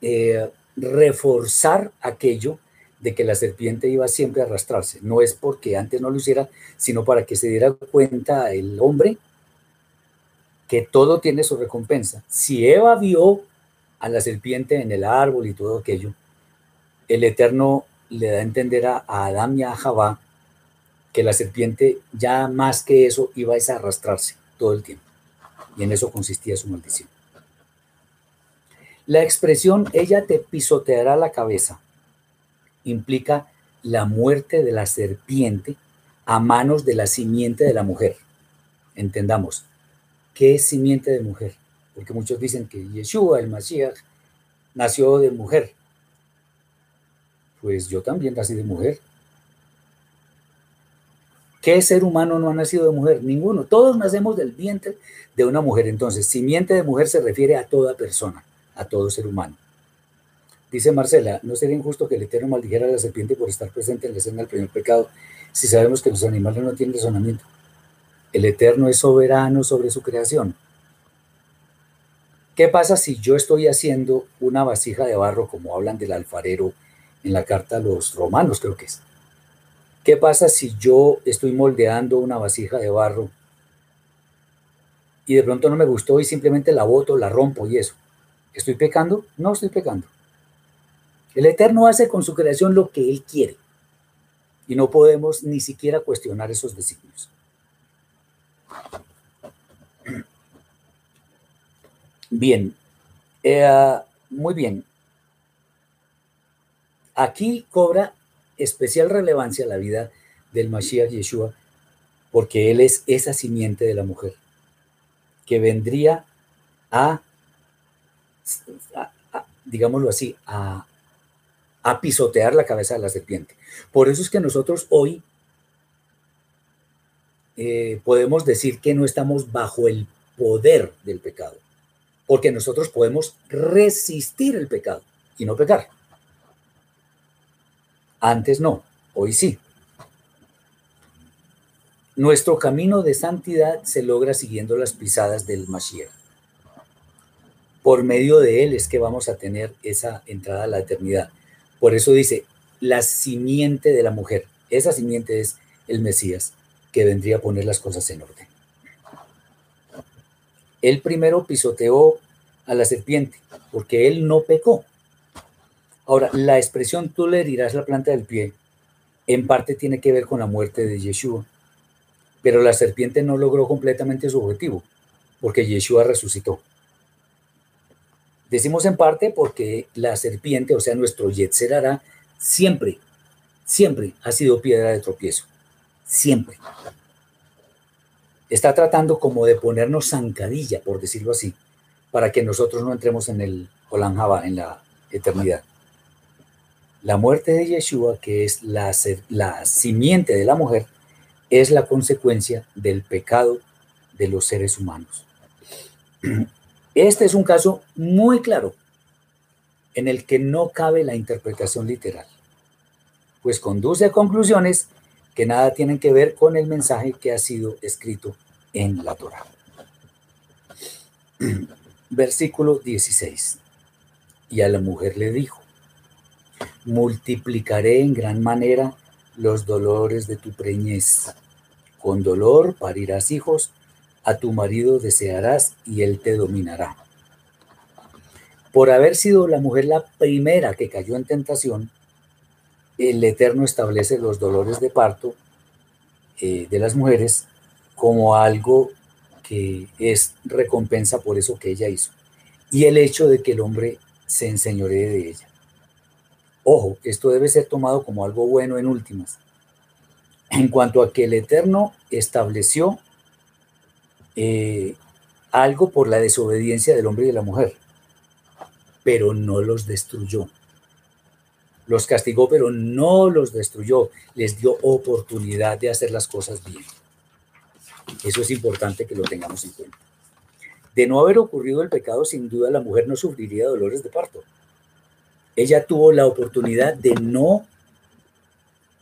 eh, reforzar aquello de que la serpiente iba siempre a arrastrarse. No es porque antes no lo hiciera, sino para que se diera cuenta el hombre que todo tiene su recompensa. Si Eva vio a la serpiente en el árbol y todo aquello, el Eterno le da a entender a, Adán y a Javá que la serpiente ya más que eso iba a arrastrarse todo el tiempo. Y en eso consistía su maldición. La expresión ella te pisoteará la cabeza implica la muerte de la serpiente a manos de la simiente de la mujer. Entendamos, ¿qué es simiente de mujer? Porque muchos dicen que Yeshua, el Mashiach, nació de mujer. Pues yo también nací de mujer. ¿Qué ser humano no ha nacido de mujer? Ninguno. Todos nacemos del vientre de una mujer. Entonces, simiente de mujer se refiere a toda persona a todo ser humano. Dice Marcela, ¿no sería injusto que el Eterno maldijera a la serpiente por estar presente en la escena del primer pecado si sabemos que los animales no tienen razonamiento? El Eterno es soberano sobre su creación. ¿Qué pasa si yo estoy haciendo una vasija de barro, como hablan del alfarero en la carta a los romanos, creo que es? ¿Qué pasa si yo estoy moldeando una vasija de barro y de pronto no me gustó y simplemente la boto, la rompo y eso? ¿Estoy pecando? No estoy pecando. El Eterno hace con su creación lo que Él quiere y no podemos ni siquiera cuestionar esos designios. Bien, eh, muy bien. Aquí cobra especial relevancia la vida del Mashiach Yeshua porque él es esa simiente de la mujer que vendría a, digámoslo así, a, pisotear la cabeza de la serpiente. Por eso es que nosotros hoy eh, podemos decir que no estamos bajo el poder del pecado, porque nosotros podemos resistir el pecado y no pecar. Antes no, hoy sí. Nuestro camino de santidad se logra siguiendo las pisadas del Mashiach. Por medio de él es que vamos a tener esa entrada a la eternidad. Por eso dice, la simiente de la mujer. Esa simiente es el Mesías que vendría a poner las cosas en orden. Él primero pisoteó a la serpiente porque él no pecó. Ahora, la expresión tú le herirás la planta del pie en parte tiene que ver con la muerte de Yeshua, pero la serpiente no logró completamente su objetivo porque Yeshua resucitó. Decimos en parte porque la serpiente, o sea, nuestro Yetzer hará, siempre, siempre ha sido piedra de tropiezo. Siempre. Está tratando como de ponernos zancadilla, por decirlo así, para que nosotros no entremos en el Olanjaba, en la eternidad. La muerte de Yeshua, que es la, la simiente de la mujer, es la consecuencia del pecado de los seres humanos. <clears throat> Este es un caso muy claro en el que no cabe la interpretación literal, pues conduce a conclusiones que nada tienen que ver con el mensaje que ha sido escrito en la Torah. <clears throat> Versículo 16. Y a la mujer le dijo, multiplicaré en gran manera los dolores de tu preñez. Con dolor parirás hijos a tu marido desearás y él te dominará. Por haber sido la mujer la primera que cayó en tentación, el Eterno establece los dolores de parto eh, de las mujeres como algo que es recompensa por eso que ella hizo y el hecho de que el hombre se enseñoree de ella. Ojo, esto debe ser tomado como algo bueno en últimas. En cuanto a que el Eterno estableció eh, algo por la desobediencia del hombre y de la mujer, pero no los destruyó. Los castigó, pero no los destruyó. Les dio oportunidad de hacer las cosas bien. Eso es importante que lo tengamos en cuenta. De no haber ocurrido el pecado, sin duda la mujer no sufriría dolores de parto. Ella tuvo la oportunidad de no,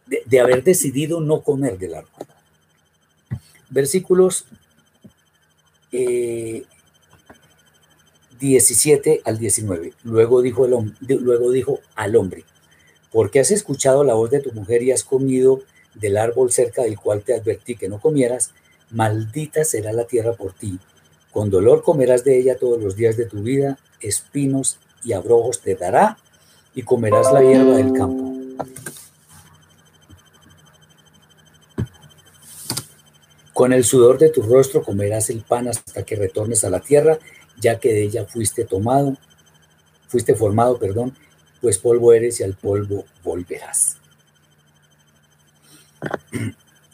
de, haber decidido no comer del árbol. Versículos 17 eh, al 19. Luego dijo, el, luego dijo al hombre, porque has escuchado la voz de tu mujer y has comido del árbol cerca del cual te advertí que no comieras, maldita será la tierra por ti. Con dolor comerás de ella todos los días de tu vida, espinos y abrojos te dará y comerás la hierba del campo. Con el sudor de tu rostro comerás el pan hasta que retornes a la tierra, ya que de ella fuiste tomado, fuiste formado, perdón, pues polvo eres y al polvo volverás. <clears throat>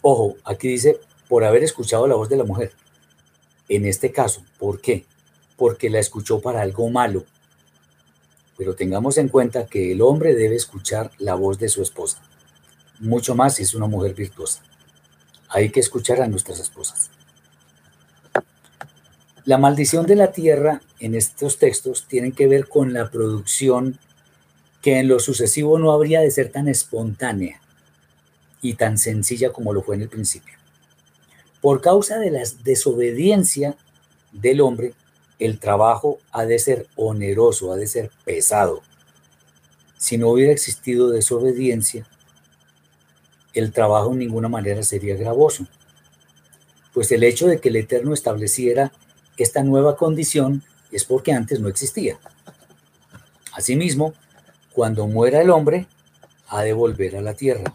Ojo, aquí dice, por haber escuchado la voz de la mujer. En este caso, ¿por qué? Porque la escuchó para algo malo. Pero tengamos en cuenta que el hombre debe escuchar la voz de su esposa, mucho más si es una mujer virtuosa hay que escuchar a nuestras esposas. La maldición de la tierra en estos textos tiene que ver con la producción que en lo sucesivo no habría de ser tan espontánea y tan sencilla como lo fue en el principio. Por causa de la desobediencia del hombre, el trabajo ha de ser oneroso, ha de ser pesado. Si no hubiera existido desobediencia, el trabajo en ninguna manera sería gravoso, pues el hecho de que el Eterno estableciera esta nueva condición es porque antes no existía. Asimismo, cuando muera el hombre, ha de volver a la tierra.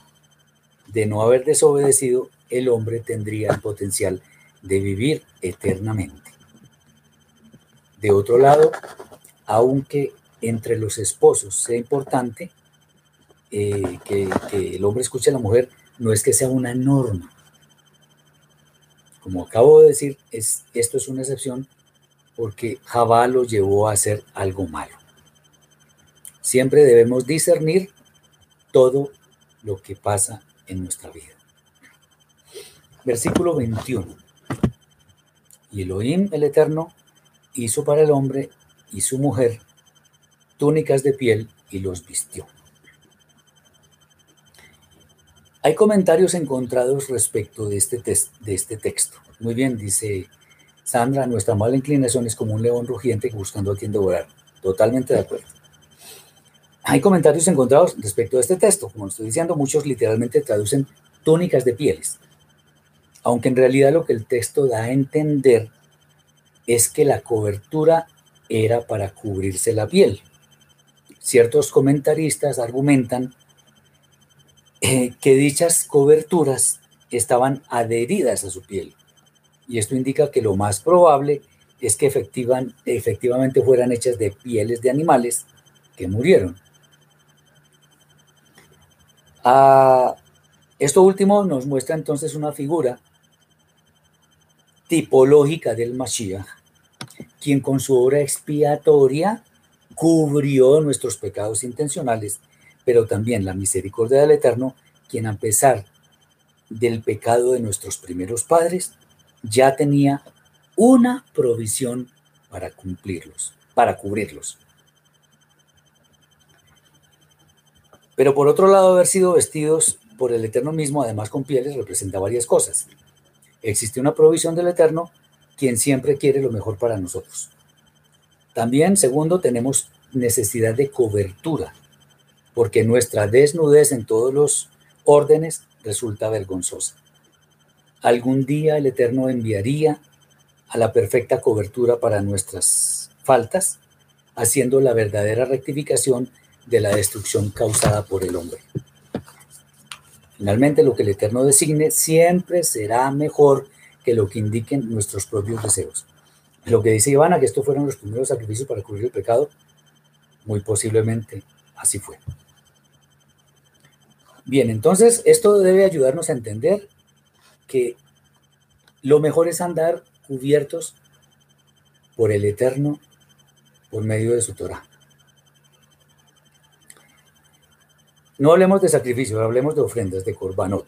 De no haber desobedecido, el hombre tendría el potencial de vivir eternamente. De otro lado, aunque entre los esposos sea importante eh, que, el hombre escuche a la mujer, no es que sea una norma. Como acabo de decir, es, esto es una excepción porque Jabá lo llevó a hacer algo malo. Siempre debemos discernir todo lo que pasa en nuestra vida. Versículo 21. Y Elohim, el Eterno, hizo para el hombre y su mujer túnicas de piel y los vistió. Hay comentarios encontrados respecto de este, de este texto. Muy bien, dice Sandra, nuestra mala inclinación es como un león rugiente buscando a quien devorar. Totalmente de acuerdo. Hay comentarios encontrados respecto a este texto. Como estoy diciendo, muchos literalmente traducen túnicas de pieles. Aunque en realidad lo que el texto da a entender es que la cobertura era para cubrirse la piel. Ciertos comentaristas argumentan eh, que dichas coberturas estaban adheridas a su piel. Y esto indica que lo más probable es que efectivamente fueran hechas de pieles de animales que murieron. Ah, esto último nos muestra entonces una figura tipológica del Mashiach, quien con su obra expiatoria cubrió nuestros pecados intencionales, pero también la misericordia del Eterno, quien a pesar del pecado de nuestros primeros padres, ya tenía una provisión para cumplirlos, para cubrirlos. Pero por otro lado, haber sido vestidos por el Eterno mismo, además con pieles, representa varias cosas. Existe una provisión del Eterno, quien siempre quiere lo mejor para nosotros. También, segundo, tenemos necesidad de cobertura, porque nuestra desnudez en todos los órdenes resulta vergonzosa. Algún día el Eterno enviaría a la perfecta cobertura para nuestras faltas, haciendo la verdadera rectificación de la destrucción causada por el hombre. Finalmente, lo que el Eterno designe siempre será mejor que lo que indiquen nuestros propios deseos. Lo que dice Ivana, que estos fueron los primeros sacrificios para cubrir el pecado, muy posiblemente así fue. Bien, entonces esto debe ayudarnos a entender que lo mejor es andar cubiertos por el Eterno por medio de su Torah. No hablemos de sacrificios, hablemos de ofrendas, de corbanot.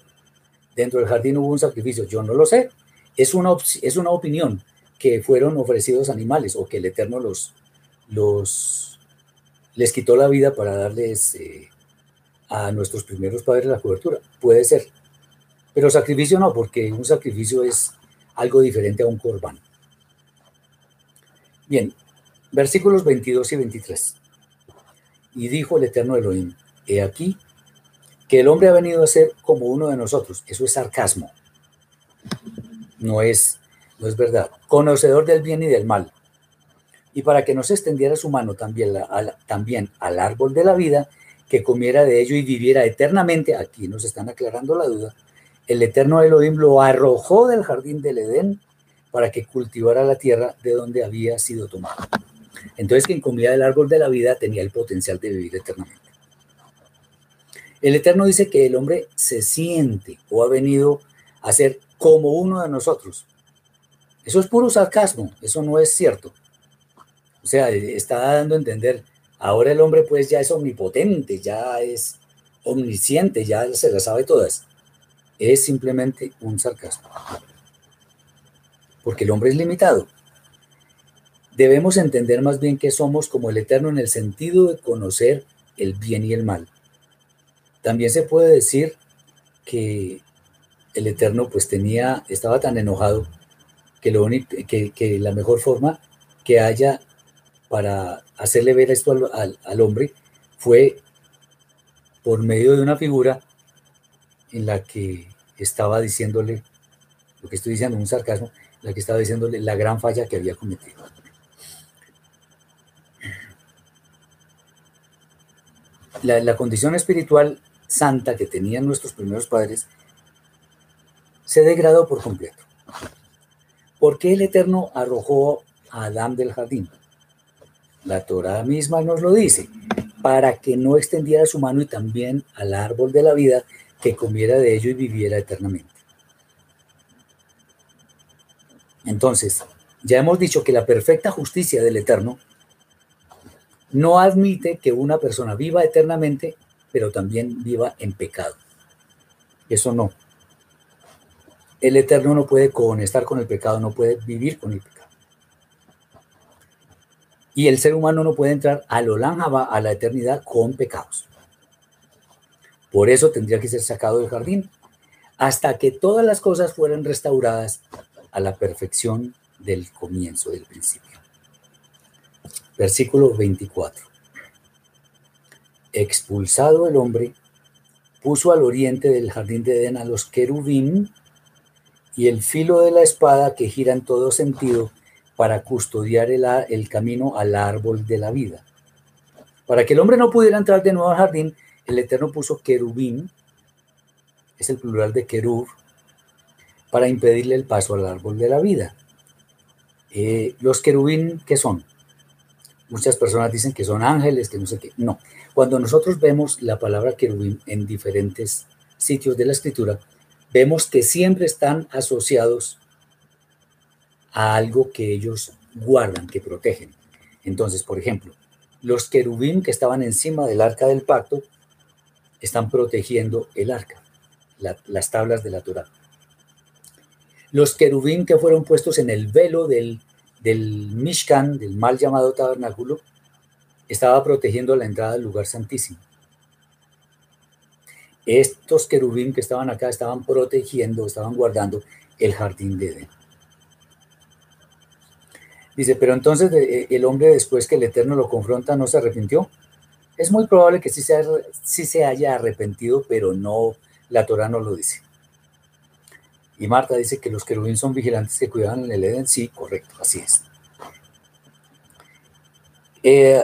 Dentro del jardín hubo un sacrificio, yo no lo sé. Es una, es una opinión que fueron ofrecidos animales o que el Eterno los, los les quitó la vida para darles eh, a nuestros primeros padres la cobertura. Puede ser. Pero sacrificio no, porque un sacrificio es algo diferente a un corbán. Bien, versículos 22 y 23. Y dijo el Eterno Elohim, he aquí que el hombre ha venido a ser como uno de nosotros. Eso es sarcasmo. No es, no es verdad. Conocedor del bien y del mal. Y para que no se extendiera su mano también, también al árbol de la vida, que comiera de ello y viviera eternamente, aquí nos están aclarando la duda, el eterno Elohim lo arrojó del jardín del Edén para que cultivara la tierra de donde había sido tomado. Entonces quien comía del árbol de la vida tenía el potencial de vivir eternamente. El Eterno dice que el hombre se siente o ha venido a ser como uno de nosotros. Eso es puro sarcasmo, eso no es cierto. O sea, está dando a entender, ahora el hombre pues ya es omnipotente, ya es omnisciente, ya se las sabe todas. Es simplemente un sarcasmo. Porque el hombre es limitado. Debemos entender más bien que somos como el Eterno en el sentido de conocer el bien y el mal. También se puede decir que el Eterno pues tenía, estaba tan enojado que, lo que, que la mejor forma que haya para hacerle ver esto al, al, hombre fue por medio de una figura en la que estaba diciéndole, lo que estoy diciendo, un sarcasmo, la que estaba diciéndole la gran falla que había cometido. la, condición espiritual santa que tenían nuestros primeros padres se degradó por completo. ¿Por qué el Eterno arrojó a Adán del jardín? La Torah misma nos lo dice, para que no extendiera su mano y también al árbol de la vida, que comiera de ello y viviera eternamente. Entonces, ya hemos dicho que la perfecta justicia del Eterno no admite que una persona viva eternamente, pero también viva en pecado. Eso no. El Eterno no puede estar con el pecado, no puede vivir con el pecado. Y el ser humano no puede entrar al Olanjaba, a la eternidad, con pecados. Por eso tendría que ser sacado del jardín, hasta que todas las cosas fueran restauradas a la perfección del comienzo, del principio. Versículo 24. Expulsado el hombre, puso al oriente del jardín de Edén a los querubín y el filo de la espada que gira en todo sentido para custodiar el, camino al árbol de la vida. Para que el hombre no pudiera entrar de nuevo al jardín, el Eterno puso querubín, es el plural de querub, para impedirle el paso al árbol de la vida. Eh, los querubín, ¿qué son? Muchas personas dicen que son ángeles, que no sé qué. No. Cuando nosotros vemos la palabra querubín en diferentes sitios de la escritura, vemos que siempre están asociados a algo que ellos guardan, que protegen. Entonces, por ejemplo, los querubín que estaban encima del arca del pacto están protegiendo el arca, las tablas de la Torah. Los querubín que fueron puestos en el velo del, del Mishkan, del mal llamado tabernáculo, estaba protegiendo la entrada del lugar santísimo. Estos querubín que estaban acá estaban protegiendo, estaban guardando el jardín de Edén. Dice, pero entonces eh, el hombre después que el Eterno lo confronta no se arrepintió. Es muy probable que sí se, sí se haya arrepentido, pero no, la Torah no lo dice. Y Marta dice que los querubín son vigilantes que cuidaban el Edén. Sí, correcto, así es. Eh,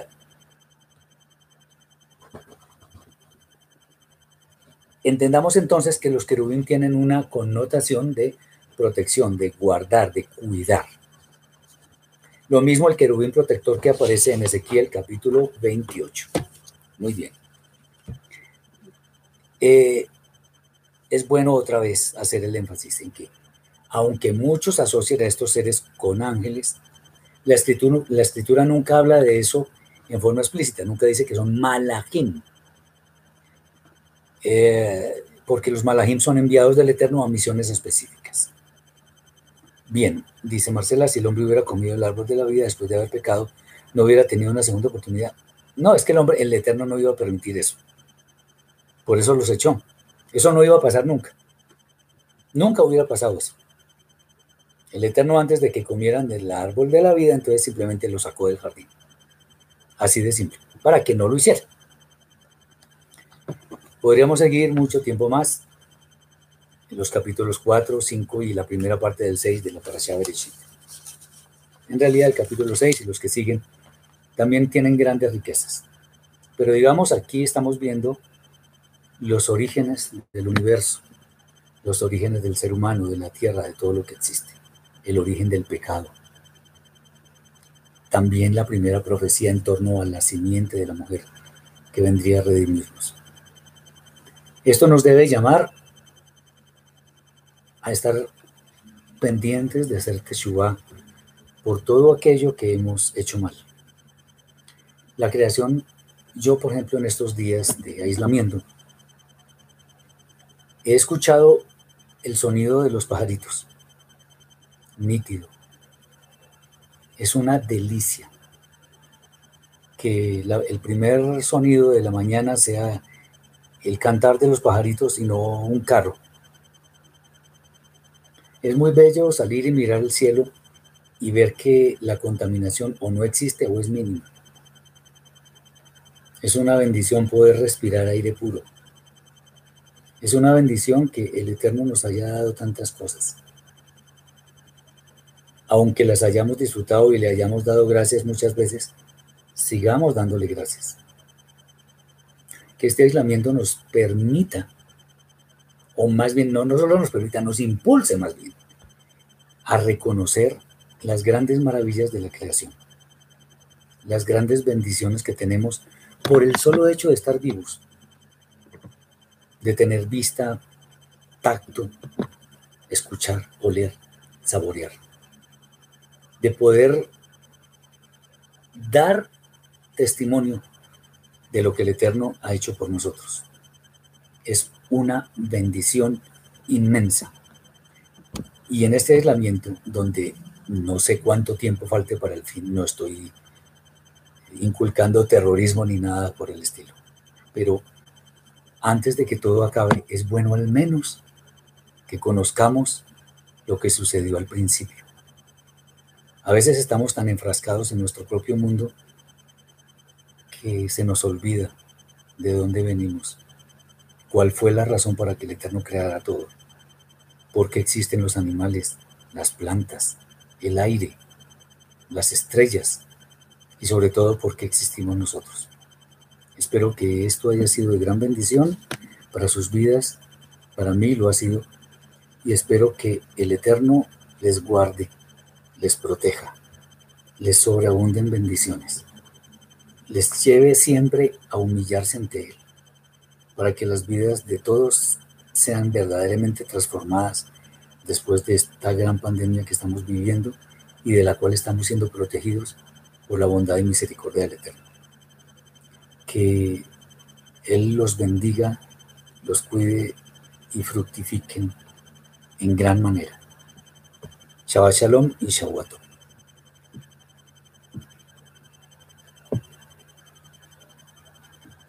entendamos entonces que los querubín tienen una connotación de protección, de guardar, de cuidar. Lo mismo el querubín protector que aparece en Ezequiel capítulo 28. Muy bien. Eh, es bueno otra vez hacer el énfasis en que, aunque muchos asocian a estos seres con ángeles, la escritura, nunca habla de eso en forma explícita, nunca dice que son malajim, eh, porque los malajim son enviados del Eterno a misiones específicas. Bien, dice Marcela, si el hombre hubiera comido el árbol de la vida después de haber pecado, no hubiera tenido una segunda oportunidad. No, es que el hombre, el Eterno no iba a permitir eso. Por eso los echó. Eso no iba a pasar nunca. Nunca hubiera pasado eso. El Eterno antes de que comieran del árbol de la vida, entonces simplemente lo sacó del jardín. Así de simple, para que no lo hiciera. Podríamos seguir mucho tiempo más en los capítulos 4, 5 y la primera parte del 6 de la Parashá Bereshit. En realidad el capítulo 6 y los que siguen también tienen grandes riquezas. Pero digamos, aquí estamos viendo los orígenes del universo, los orígenes del ser humano, de la tierra, de todo lo que existe, el origen del pecado. También la primera profecía en torno a la simiente de la mujer que vendría a redimirnos. Esto nos debe llamar a estar pendientes de hacer Teshuvah por todo aquello que hemos hecho mal. La creación, yo por ejemplo en estos días de aislamiento, He escuchado el sonido de los pajaritos, nítido. Es una delicia que el primer sonido de la mañana sea el cantar de los pajaritos y no un carro. Es muy bello salir y mirar el cielo y ver que la contaminación o no existe o es mínima. Es una bendición poder respirar aire puro. Es una bendición que el Eterno nos haya dado tantas cosas. Aunque las hayamos disfrutado y le hayamos dado gracias muchas veces, sigamos dándole gracias. Este aislamiento nos permita, o más bien no, no solo nos permita, nos impulse más bien a reconocer las grandes maravillas de la creación, las grandes bendiciones que tenemos por el solo hecho de estar vivos, de tener vista, tacto, escuchar, oler, saborear, de poder dar testimonio de lo que el Eterno ha hecho por nosotros. Es una bendición inmensa. Y en este aislamiento, donde no sé cuánto tiempo falte para el fin, no estoy inculcando terrorismo ni nada por el estilo, pero antes de que todo acabe, es bueno al menos que conozcamos lo que sucedió al principio. A veces estamos tan enfrascados en nuestro propio mundo que se nos olvida de dónde venimos, cuál fue la razón para que el Eterno creara todo, por qué existen los animales, las plantas, el aire, las estrellas y sobre todo por qué existimos nosotros. Espero que esto haya sido de gran bendición para sus vidas, para mí lo ha sido, y espero que el Eterno les guarde, les proteja, les sobreabunden bendiciones, les lleve siempre a humillarse ante Él, para que las vidas de todos sean verdaderamente transformadas después de esta gran pandemia que estamos viviendo y de la cual estamos siendo protegidos por la bondad y misericordia del Eterno. Que Él los bendiga, los cuide y fructifiquen en gran manera. Shabbat Shalom y Shavuot.